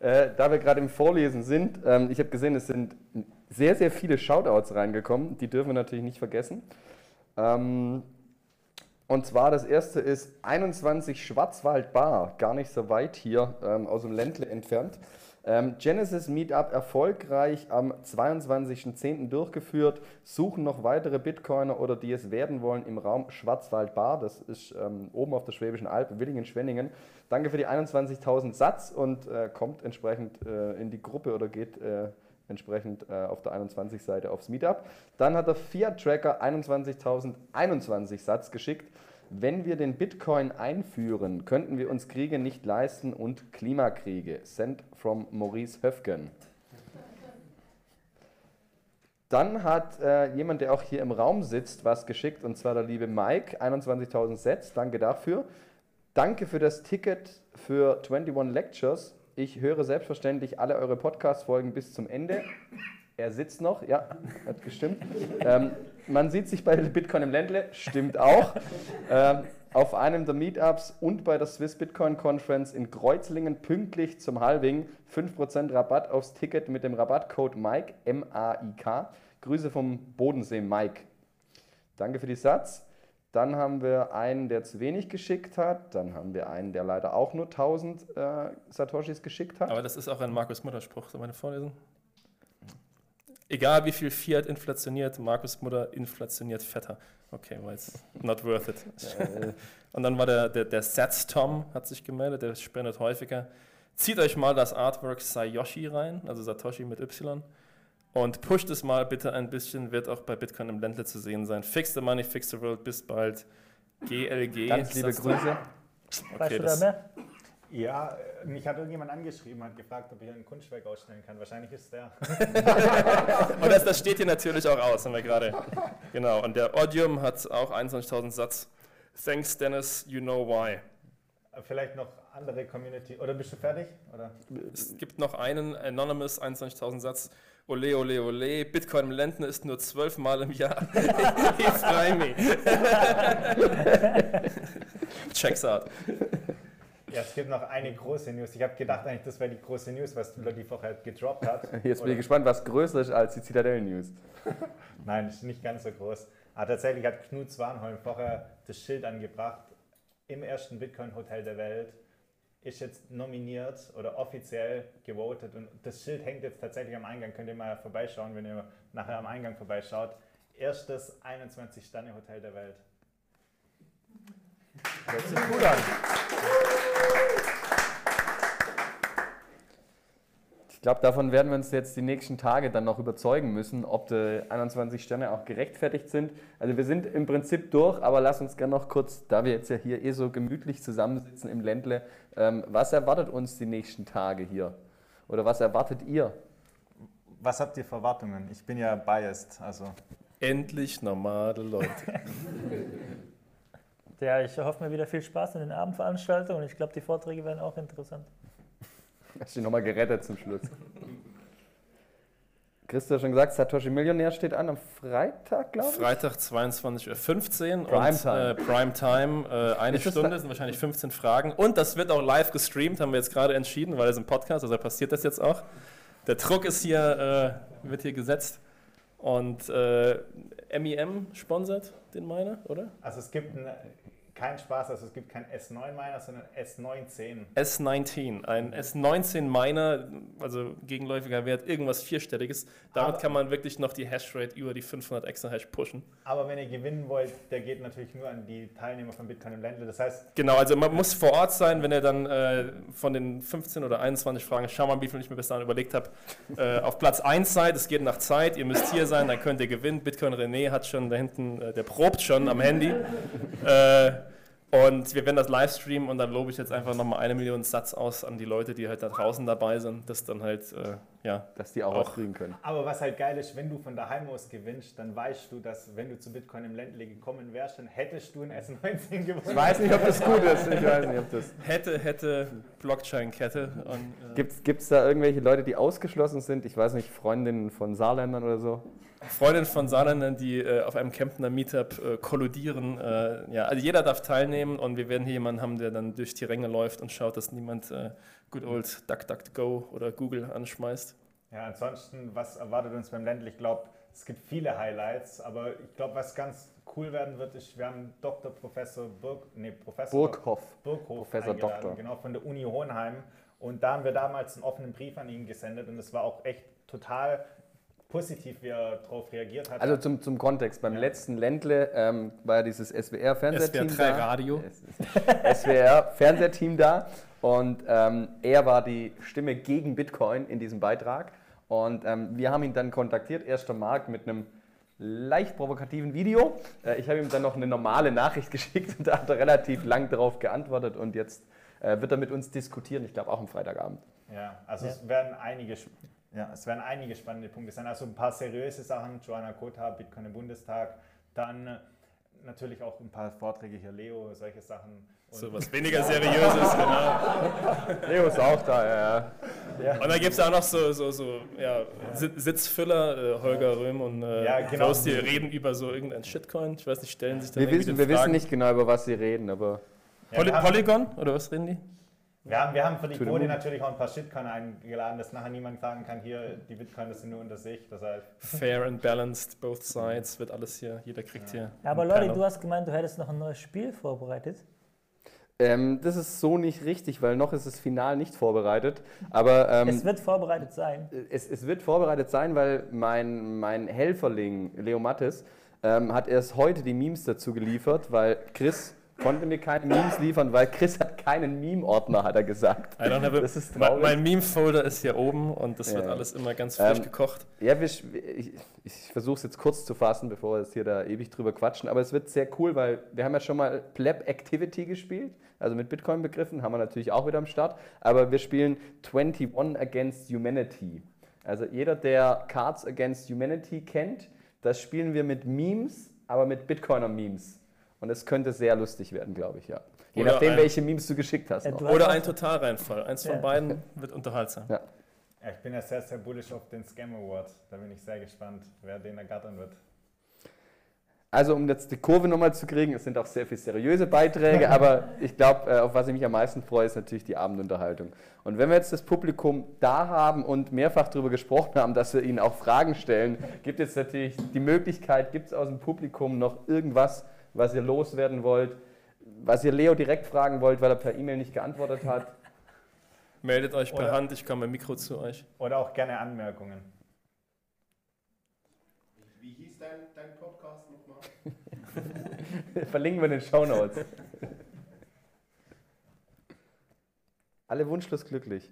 äh, da wir gerade im Vorlesen sind, ähm, ich habe gesehen, es sind sehr, sehr viele Shoutouts reingekommen. Die dürfen wir natürlich nicht vergessen. Ähm, und zwar das erste ist 21 Schwarzwald Bar, gar nicht so weit hier ähm, aus dem Ländle entfernt. Ähm, Genesis Meetup erfolgreich am 22.10. durchgeführt. Suchen noch weitere Bitcoiner oder die es werden wollen im Raum Schwarzwald-Bar. Das ist ähm, oben auf der Schwäbischen Alb, Willingen-Schwenningen. Danke für die 21.000 Satz und äh, kommt entsprechend äh, in die Gruppe oder geht äh, entsprechend äh, auf der 21 Seite aufs Meetup. Dann hat der Fiat Tracker 21.021 Satz geschickt. Wenn wir den Bitcoin einführen, könnten wir uns Kriege nicht leisten und Klimakriege. Sent from Maurice Höfgen. Dann hat äh, jemand, der auch hier im Raum sitzt, was geschickt, und zwar der liebe Mike, 21.000 Sets. Danke dafür. Danke für das Ticket für 21 Lectures. Ich höre selbstverständlich alle eure Podcast-Folgen bis zum Ende. Er sitzt noch, ja, hat gestimmt. Ähm, man sieht sich bei Bitcoin im Ländle, stimmt auch. Ähm, auf einem der Meetups und bei der Swiss Bitcoin Conference in Kreuzlingen pünktlich zum Halving 5% Rabatt aufs Ticket mit dem Rabattcode Mike, M-A-I-K. Grüße vom Bodensee, Mike. Danke für die Satz. Dann haben wir einen, der zu wenig geschickt hat. Dann haben wir einen, der leider auch nur 1000 äh, Satoshis geschickt hat.
Aber das ist auch ein Markus Mutter-Spruch. Soll meine vorlesen? Egal wie viel Fiat inflationiert, Markus Mutter inflationiert fetter. Okay, war jetzt not worth it. Und dann war der, der, der Sats Tom hat sich gemeldet, der spendet häufiger. Zieht euch mal das Artwork Sayoshi rein, also Satoshi mit Y. Und pusht es mal bitte ein bisschen, wird auch bei Bitcoin im Ländle zu sehen sein. Fix the money, fix the world, bis bald. GLG.
Ganz liebe? Grüße.
weißt
Okay,
du da
das,
mehr?
Ja, mich hat irgendjemand angeschrieben, hat gefragt, ob ich ein Kunstwerk ausstellen kann. Wahrscheinlich ist der.
und das, das steht hier natürlich auch aus, haben wir gerade. Genau, und der Odium hat auch 21.000 Satz. Thanks, Dennis, you know why.
Vielleicht noch andere Community. Oder bist du fertig? Oder?
Es gibt noch einen Anonymous 21.000 Satz. Ole, ole, ole. Bitcoin im Ländle ist nur zwölfmal im Jahr. ich freue mich. Checks out.
Ja, es gibt noch eine große News. Ich habe gedacht, eigentlich, das wäre die große News, was Lodi vorher gedroppt hat.
Jetzt bin ich gespannt, was größer ist als die Citadel News.
Nein, ist nicht ganz so groß. Aber tatsächlich hat Knut Swanholm vorher das Schild angebracht im ersten Bitcoin-Hotel der Welt. Ist jetzt nominiert oder offiziell gewotet und das Schild hängt jetzt tatsächlich am Eingang. Könnt ihr mal vorbeischauen, wenn ihr nachher am Eingang vorbeischaut. Erstes 21-Sterne-Hotel der Welt.
Hört sich gut an. Glaube, davon werden wir uns jetzt die nächsten Tage dann noch überzeugen müssen, ob die 21 Sterne auch gerechtfertigt sind. Also wir sind im Prinzip durch, aber lass uns gerne noch kurz, da wir jetzt ja hier eh so gemütlich zusammensitzen im Ländle, ähm, was erwartet uns die nächsten Tage hier? Oder was erwartet ihr?
Was habt ihr für Erwartungen? Ich bin ja biased, also
Endlich normale Leute.
Ja, ich hoffe mir wieder viel Spaß in den Abendveranstaltungen und ich glaube, die Vorträge werden auch interessant.
Hast du dich nochmal gerettet zum Schluss. Christa hat schon gesagt, Satoshi Millionär steht an am Freitag, glaube ich.
Freitag 22.15 Uhr.
Primetime.
Und, äh, Primetime, äh, eine
Ist das
Stunde, sind wahrscheinlich 15 Fragen. Und das wird auch live gestreamt, haben wir jetzt gerade entschieden, weil es ein Podcast, also passiert das jetzt auch. Der Druck ist hier, äh, wird hier gesetzt. Und äh, MEM sponsert den meiner, oder?
Also es gibt ein, keinen Spaß, also es gibt kein S9-Miner, sondern S19.
S19, ein S19 Miner, also gegenläufiger Wert, irgendwas Vierstelliges. Damit
Aber-
kann man wirklich noch die Hashrate über die 500 Exahash pushen.
Aber wenn ihr gewinnen wollt, der geht natürlich nur an die Teilnehmer von Bitcoin im Ländle. Das heißt,
Genau, also man muss vor Ort sein, wenn ihr dann äh, von den 15 oder 21 Fragen, schau mal, wie viel ich mir bis dahin überlegt habe, äh, auf Platz 1 seid, es geht nach Zeit, ihr müsst hier sein, dann könnt ihr gewinnen. Bitcoin René hat schon da hinten, äh, der probt schon am Handy. Und wir werden das livestreamen und dann lobe ich jetzt einfach nochmal eine Million Satz aus an die Leute, die halt da draußen dabei sind, das dann halt, äh, ja,
Dass die auch,
Auch.
was kriegen können.
aber was halt geil ist, wenn du von daheim aus gewinnst, dann weißt du, dass wenn du zu Bitcoin im Ländle gekommen wärst, dann hättest du ein S19 gewonnen.
Ich weiß nicht, ob das gut ist. Ich weiß nicht, ob das.
hätte, hätte, Blockchain-Kette. äh,
Gibt es da irgendwelche Leute, die ausgeschlossen sind? Ich weiß nicht, Freundinnen von Saarländern oder so?
Freundin von Saarländern, die äh, auf einem Kemptner Meetup äh, kolludieren. Äh, ja, also jeder darf teilnehmen und wir werden hier jemanden haben, der dann durch die Ränge läuft und schaut, dass niemand äh, good old DuckDuckGo oder Google anschmeißt.
Ja, ansonsten, was erwartet uns beim Ländle? Ich glaube, es gibt viele Highlights, aber ich glaube, was ganz cool werden wird, ist, wir haben Dr. Professor Burg, nee, Professor
Burghoff.
Burghof
Professor
eingeladen,
Doktor.
genau, von der Uni Hohenheim. Und da haben wir damals einen offenen Brief an ihn gesendet und es war auch echt total positiv, wie er darauf reagiert hat.
Also zum, zum Kontext, beim letzten Ländle ähm, war ja dieses SWR-Fernsehteam
SWR3
da.
Radio.
SWR-Fernsehteam da und ähm, er war die Stimme gegen Bitcoin in diesem Beitrag. Und ähm, wir haben ihn dann kontaktiert, erster Mark, mit einem leicht provokativen Video. Äh, ich habe ihm dann noch eine normale Nachricht geschickt und da hat er relativ lang darauf geantwortet und jetzt äh, wird er mit uns diskutieren, ich glaube auch am Freitagabend.
Ja, also
Ja.
es werden einige, ja, es werden einige spannende Punkte sein. Also ein paar seriöse Sachen, Joanna Kota, Bitcoin im Bundestag, dann natürlich auch ein paar Vorträge hier, Leo, solche Sachen.
So was weniger Seriöses, genau.
Leo ist auch da, ja. ja.
Und dann gibt es auch noch so, so, so ja, Si- Sitzfüller, äh, Holger Röhm und äh,
Ja, genau.
Klaus, die reden über so irgendein Shitcoin. Ich weiß nicht, stellen sich dann
Wir, wissen, wir wissen nicht genau, über was sie reden, aber
Ja,
Poly Polygon oder was reden die?
wir, haben, wir haben für die Quote natürlich auch ein paar Shitcoin eingeladen, dass nachher niemand sagen kann, hier, die Bitcoins sind nur unter sich. Deshalb,
Fair and balanced, both sides, wird alles hier, jeder kriegt hier.
Ja, aber
ein
Leute,
Panel.
du hast gemeint, du hättest noch ein neues Spiel vorbereitet.
Ähm, das ist so nicht richtig, weil noch ist das Final nicht vorbereitet. Aber ähm,
Es wird vorbereitet sein.
es, es wird vorbereitet sein, weil mein, mein Helferling Leo Mattes ähm, hat erst heute die Memes dazu geliefert, weil Chris konnte mir keine Memes liefern, weil Chris hat keinen Meme-Ordner, hat er gesagt. Das ist
mein,
traurig.
mein Meme-Folder ist hier oben und das
Ja,
wird alles immer ganz frisch
Ähm,
gekocht.
Ja, wir, sch- ich, ich versuche es jetzt kurz zu fassen, bevor wir jetzt hier da ewig drüber quatschen. Aber es wird sehr cool, weil wir haben ja schon mal Pleb Activity gespielt. Also mit Bitcoin-Begriffen haben wir natürlich auch wieder am Start. Aber wir spielen 21 Against Humanity. Also jeder, der Cards Against Humanity kennt, das spielen wir mit Memes, aber mit Bitcoiner-Memes. Und es könnte sehr lustig werden, glaube ich, ja. Je
Oder
nachdem,
ein-
welche Memes du geschickt hast.
Oder ein Totalreinfall. Eins von
Ja.
beiden wird unterhaltsam.
Ja.
ja, ich bin ja sehr, sehr bullish auf den Scam Award. Da bin ich sehr gespannt, wer den ergattern wird.
Also um jetzt die Kurve nochmal zu kriegen, es sind auch sehr viel seriöse Beiträge, aber ich glaube, äh, auf was ich mich am meisten freue, ist natürlich die Abendunterhaltung. Und wenn wir jetzt das Publikum da haben und mehrfach darüber gesprochen haben, dass wir ihnen auch Fragen stellen, gibt es natürlich die Möglichkeit, gibt es aus dem Publikum noch irgendwas, was ihr loswerden wollt, was ihr Leo direkt fragen wollt, weil er per E-Mail nicht geantwortet hat.
Meldet euch per
Oder-
Hand, ich komme mit Mikro zu euch.
Oder auch gerne Anmerkungen.
Wie hieß dein, dein Podcast nochmal?
Verlinken wir in den Show Notes. Alle wunschlos glücklich.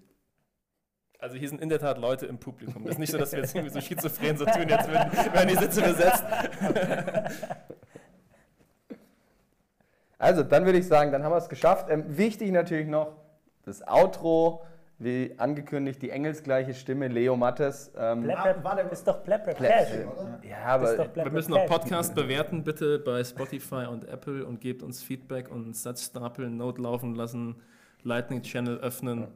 Also hier sind in der Tat Leute im Publikum. Das ist nicht so, dass wir jetzt irgendwie so schizophren so tun, jetzt werden, werden die Sitze besetzt.
Also, dann würde ich sagen, dann haben wir es geschafft. Ähm, wichtig natürlich noch das Outro, wie angekündigt, die engelsgleiche Stimme, Leo Mattes. Ähm,
Blab Rap
warte.
ist doch Blab
Blab-
Cash.
ja,
Ist doch
aber
Blab
Wir müssen noch. Podcast bewerten, bitte bei Spotify und Apple und gebt uns Feedback und Satzstapel, Note laufen lassen, Lightning Channel öffnen,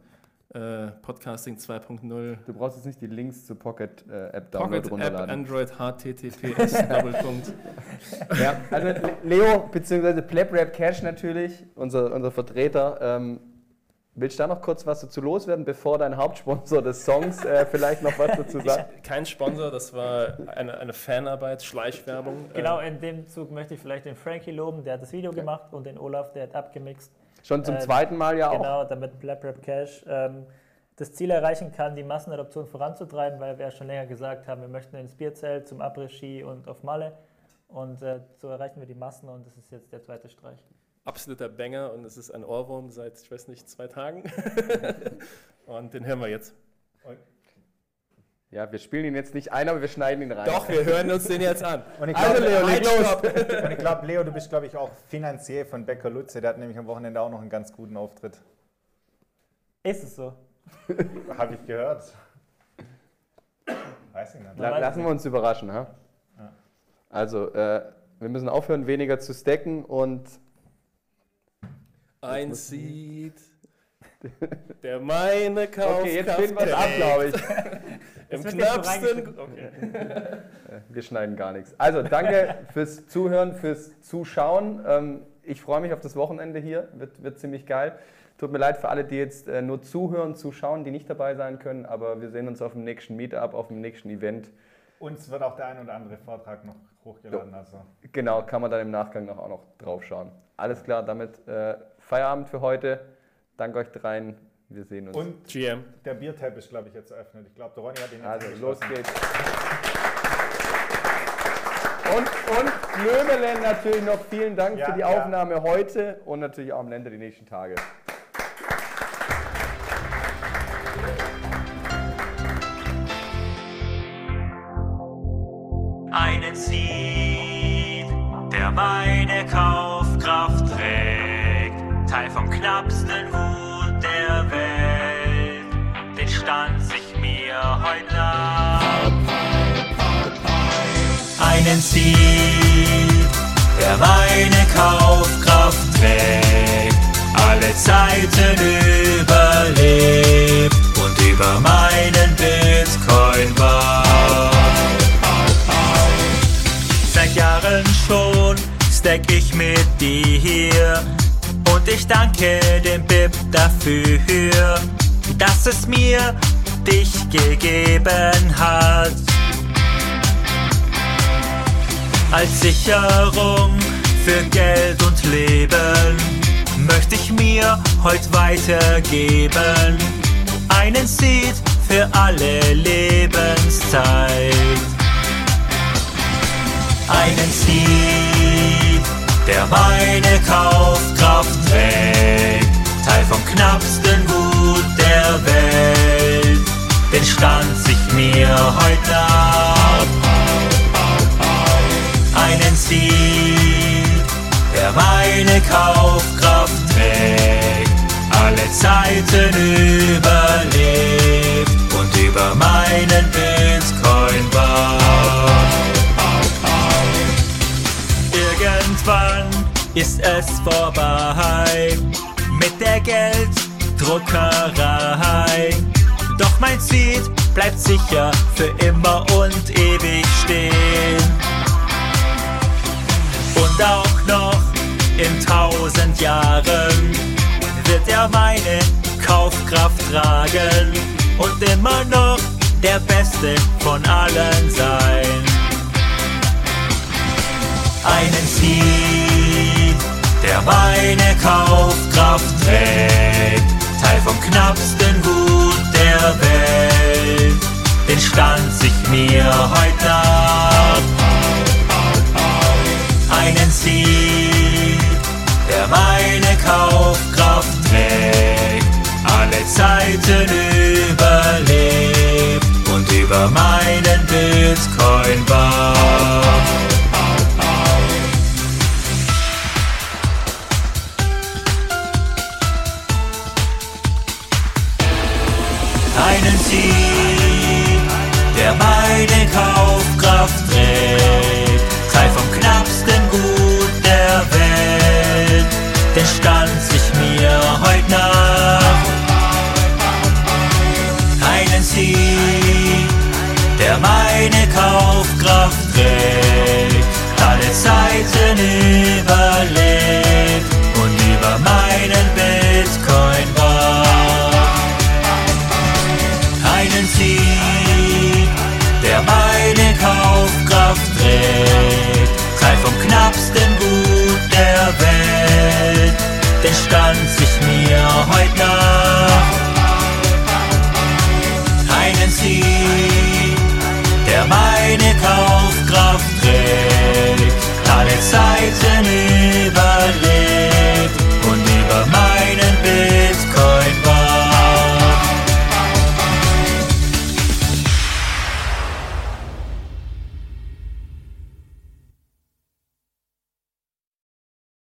äh, Podcasting 2.0.
du brauchst jetzt nicht die Links zur Pocket-App Download
Pocket App,
runterladen.
Android, HTTPS, Doppelpunkt.
Ja, also Le- Leo bzw. Plebrap Cash natürlich, unser, unser Vertreter. Ähm, willst du da noch kurz was dazu loswerden, bevor dein Hauptsponsor des Songs äh, vielleicht noch was dazu sagt?
Kein Sponsor, das war eine, eine Fanarbeit, Schleichwerbung.
Genau,
Äh,
in dem Zug möchte ich vielleicht den Frankie loben, der hat das Video gemacht und den Olaf, der hat abgemixt.
Schon zum
Äh,
zweiten Mal ja auch.
Genau, damit Blab Rap Cash ähm, das Ziel erreichen kann, die Massenadoption voranzutreiben, weil wir ja schon länger gesagt haben, wir möchten ins Bierzelt, zum Après-Ski und auf Malle. Und äh, so erreichen wir die Massen und das ist jetzt der zweite Streich.
absoluter Banger und es ist ein Ohrwurm seit, ich weiß nicht, zwei Tagen. und den hören wir jetzt.
Ja, wir spielen ihn jetzt nicht ein, aber wir schneiden ihn rein.
Doch, wir hören uns den jetzt an.
Und ich
Also
glaube,
Leo, leg los.
und ich Leo, du bist, glaube ich, auch Finanzier von Becker Lutze. Der hat nämlich am Wochenende auch noch einen ganz guten Auftritt.
Ist es so?
Habe ich gehört. Weiß ich nicht.
La lassen wir uns überraschen. Ha?
Ja.
Also, äh, wir müssen aufhören, weniger zu stacken und
Ein Seed, der meine Kaufkraft
Okay, jetzt spielen wir es ab, glaube ich.
Im knappsten. Okay.
Wir schneiden gar nichts. Also, danke fürs Zuhören, fürs Zuschauen. Ähm, ich freue mich auf das Wochenende hier. Wird, wird ziemlich geil. Tut mir leid für alle, die jetzt äh, nur zuhören, zuschauen, die nicht dabei sein können. Aber wir sehen uns auf dem nächsten Meetup, auf dem nächsten Event.
Uns wird auch der ein oder andere Vortrag noch hochgeladen. Also.
Genau, kann man dann im Nachgang noch, auch noch drauf schauen. Alles klar, damit äh, Feierabend für heute. Danke euch dreien. Wir sehen uns.
Und
GM.
der Biertab ist, glaube ich, jetzt eröffnet. Ich glaube, der Ronny hat ihn jetzt
also, los geht's. Und, und Lömelen natürlich noch vielen Dank
Ja,
für die
ja.
Aufnahme heute und natürlich auch am Länder die nächsten Tage.
einen Seed, der meine Kaufkraft trägt. Teil vom knappsten Hut Seed, der meine Kaufkraft trägt, alle Zeiten überlebt und über meinen Bitcoin war. Seit Jahren schon steck ich mit dir und ich danke dem Bib dafür, dass es mir dich gegeben hat. Als Sicherung für Geld und Leben möchte ich mir heute weitergeben. Einen Seed für alle Lebenszeit. Einen Seed, der meine Kaufkraft trägt. Teil vom knappsten Gut der Welt. Den stand sich mir heute ab. Einen Seed, der meine Kaufkraft trägt, alle Zeiten überlebt und über meinen Bitcoin wacht. Irgendwann ist es vorbei mit der Gelddruckerei. Doch mein Seed bleibt sicher für immer und ewig stehen und auch noch in tausend Jahren wird er meine Kaufkraft tragen und immer noch der Beste von allen sein. Einen Seed, der meine Kaufkraft trägt, Teil vom knappsten Gut der Welt, den stand sich mir heute ab einen Sieg, der meine Kaufkraft trägt, alle Zeiten überlebt und über meinen Bitcoin wacht. einen Sieg, der meine Kaufkraft trägt. Blick, alle Zeiten überlebt.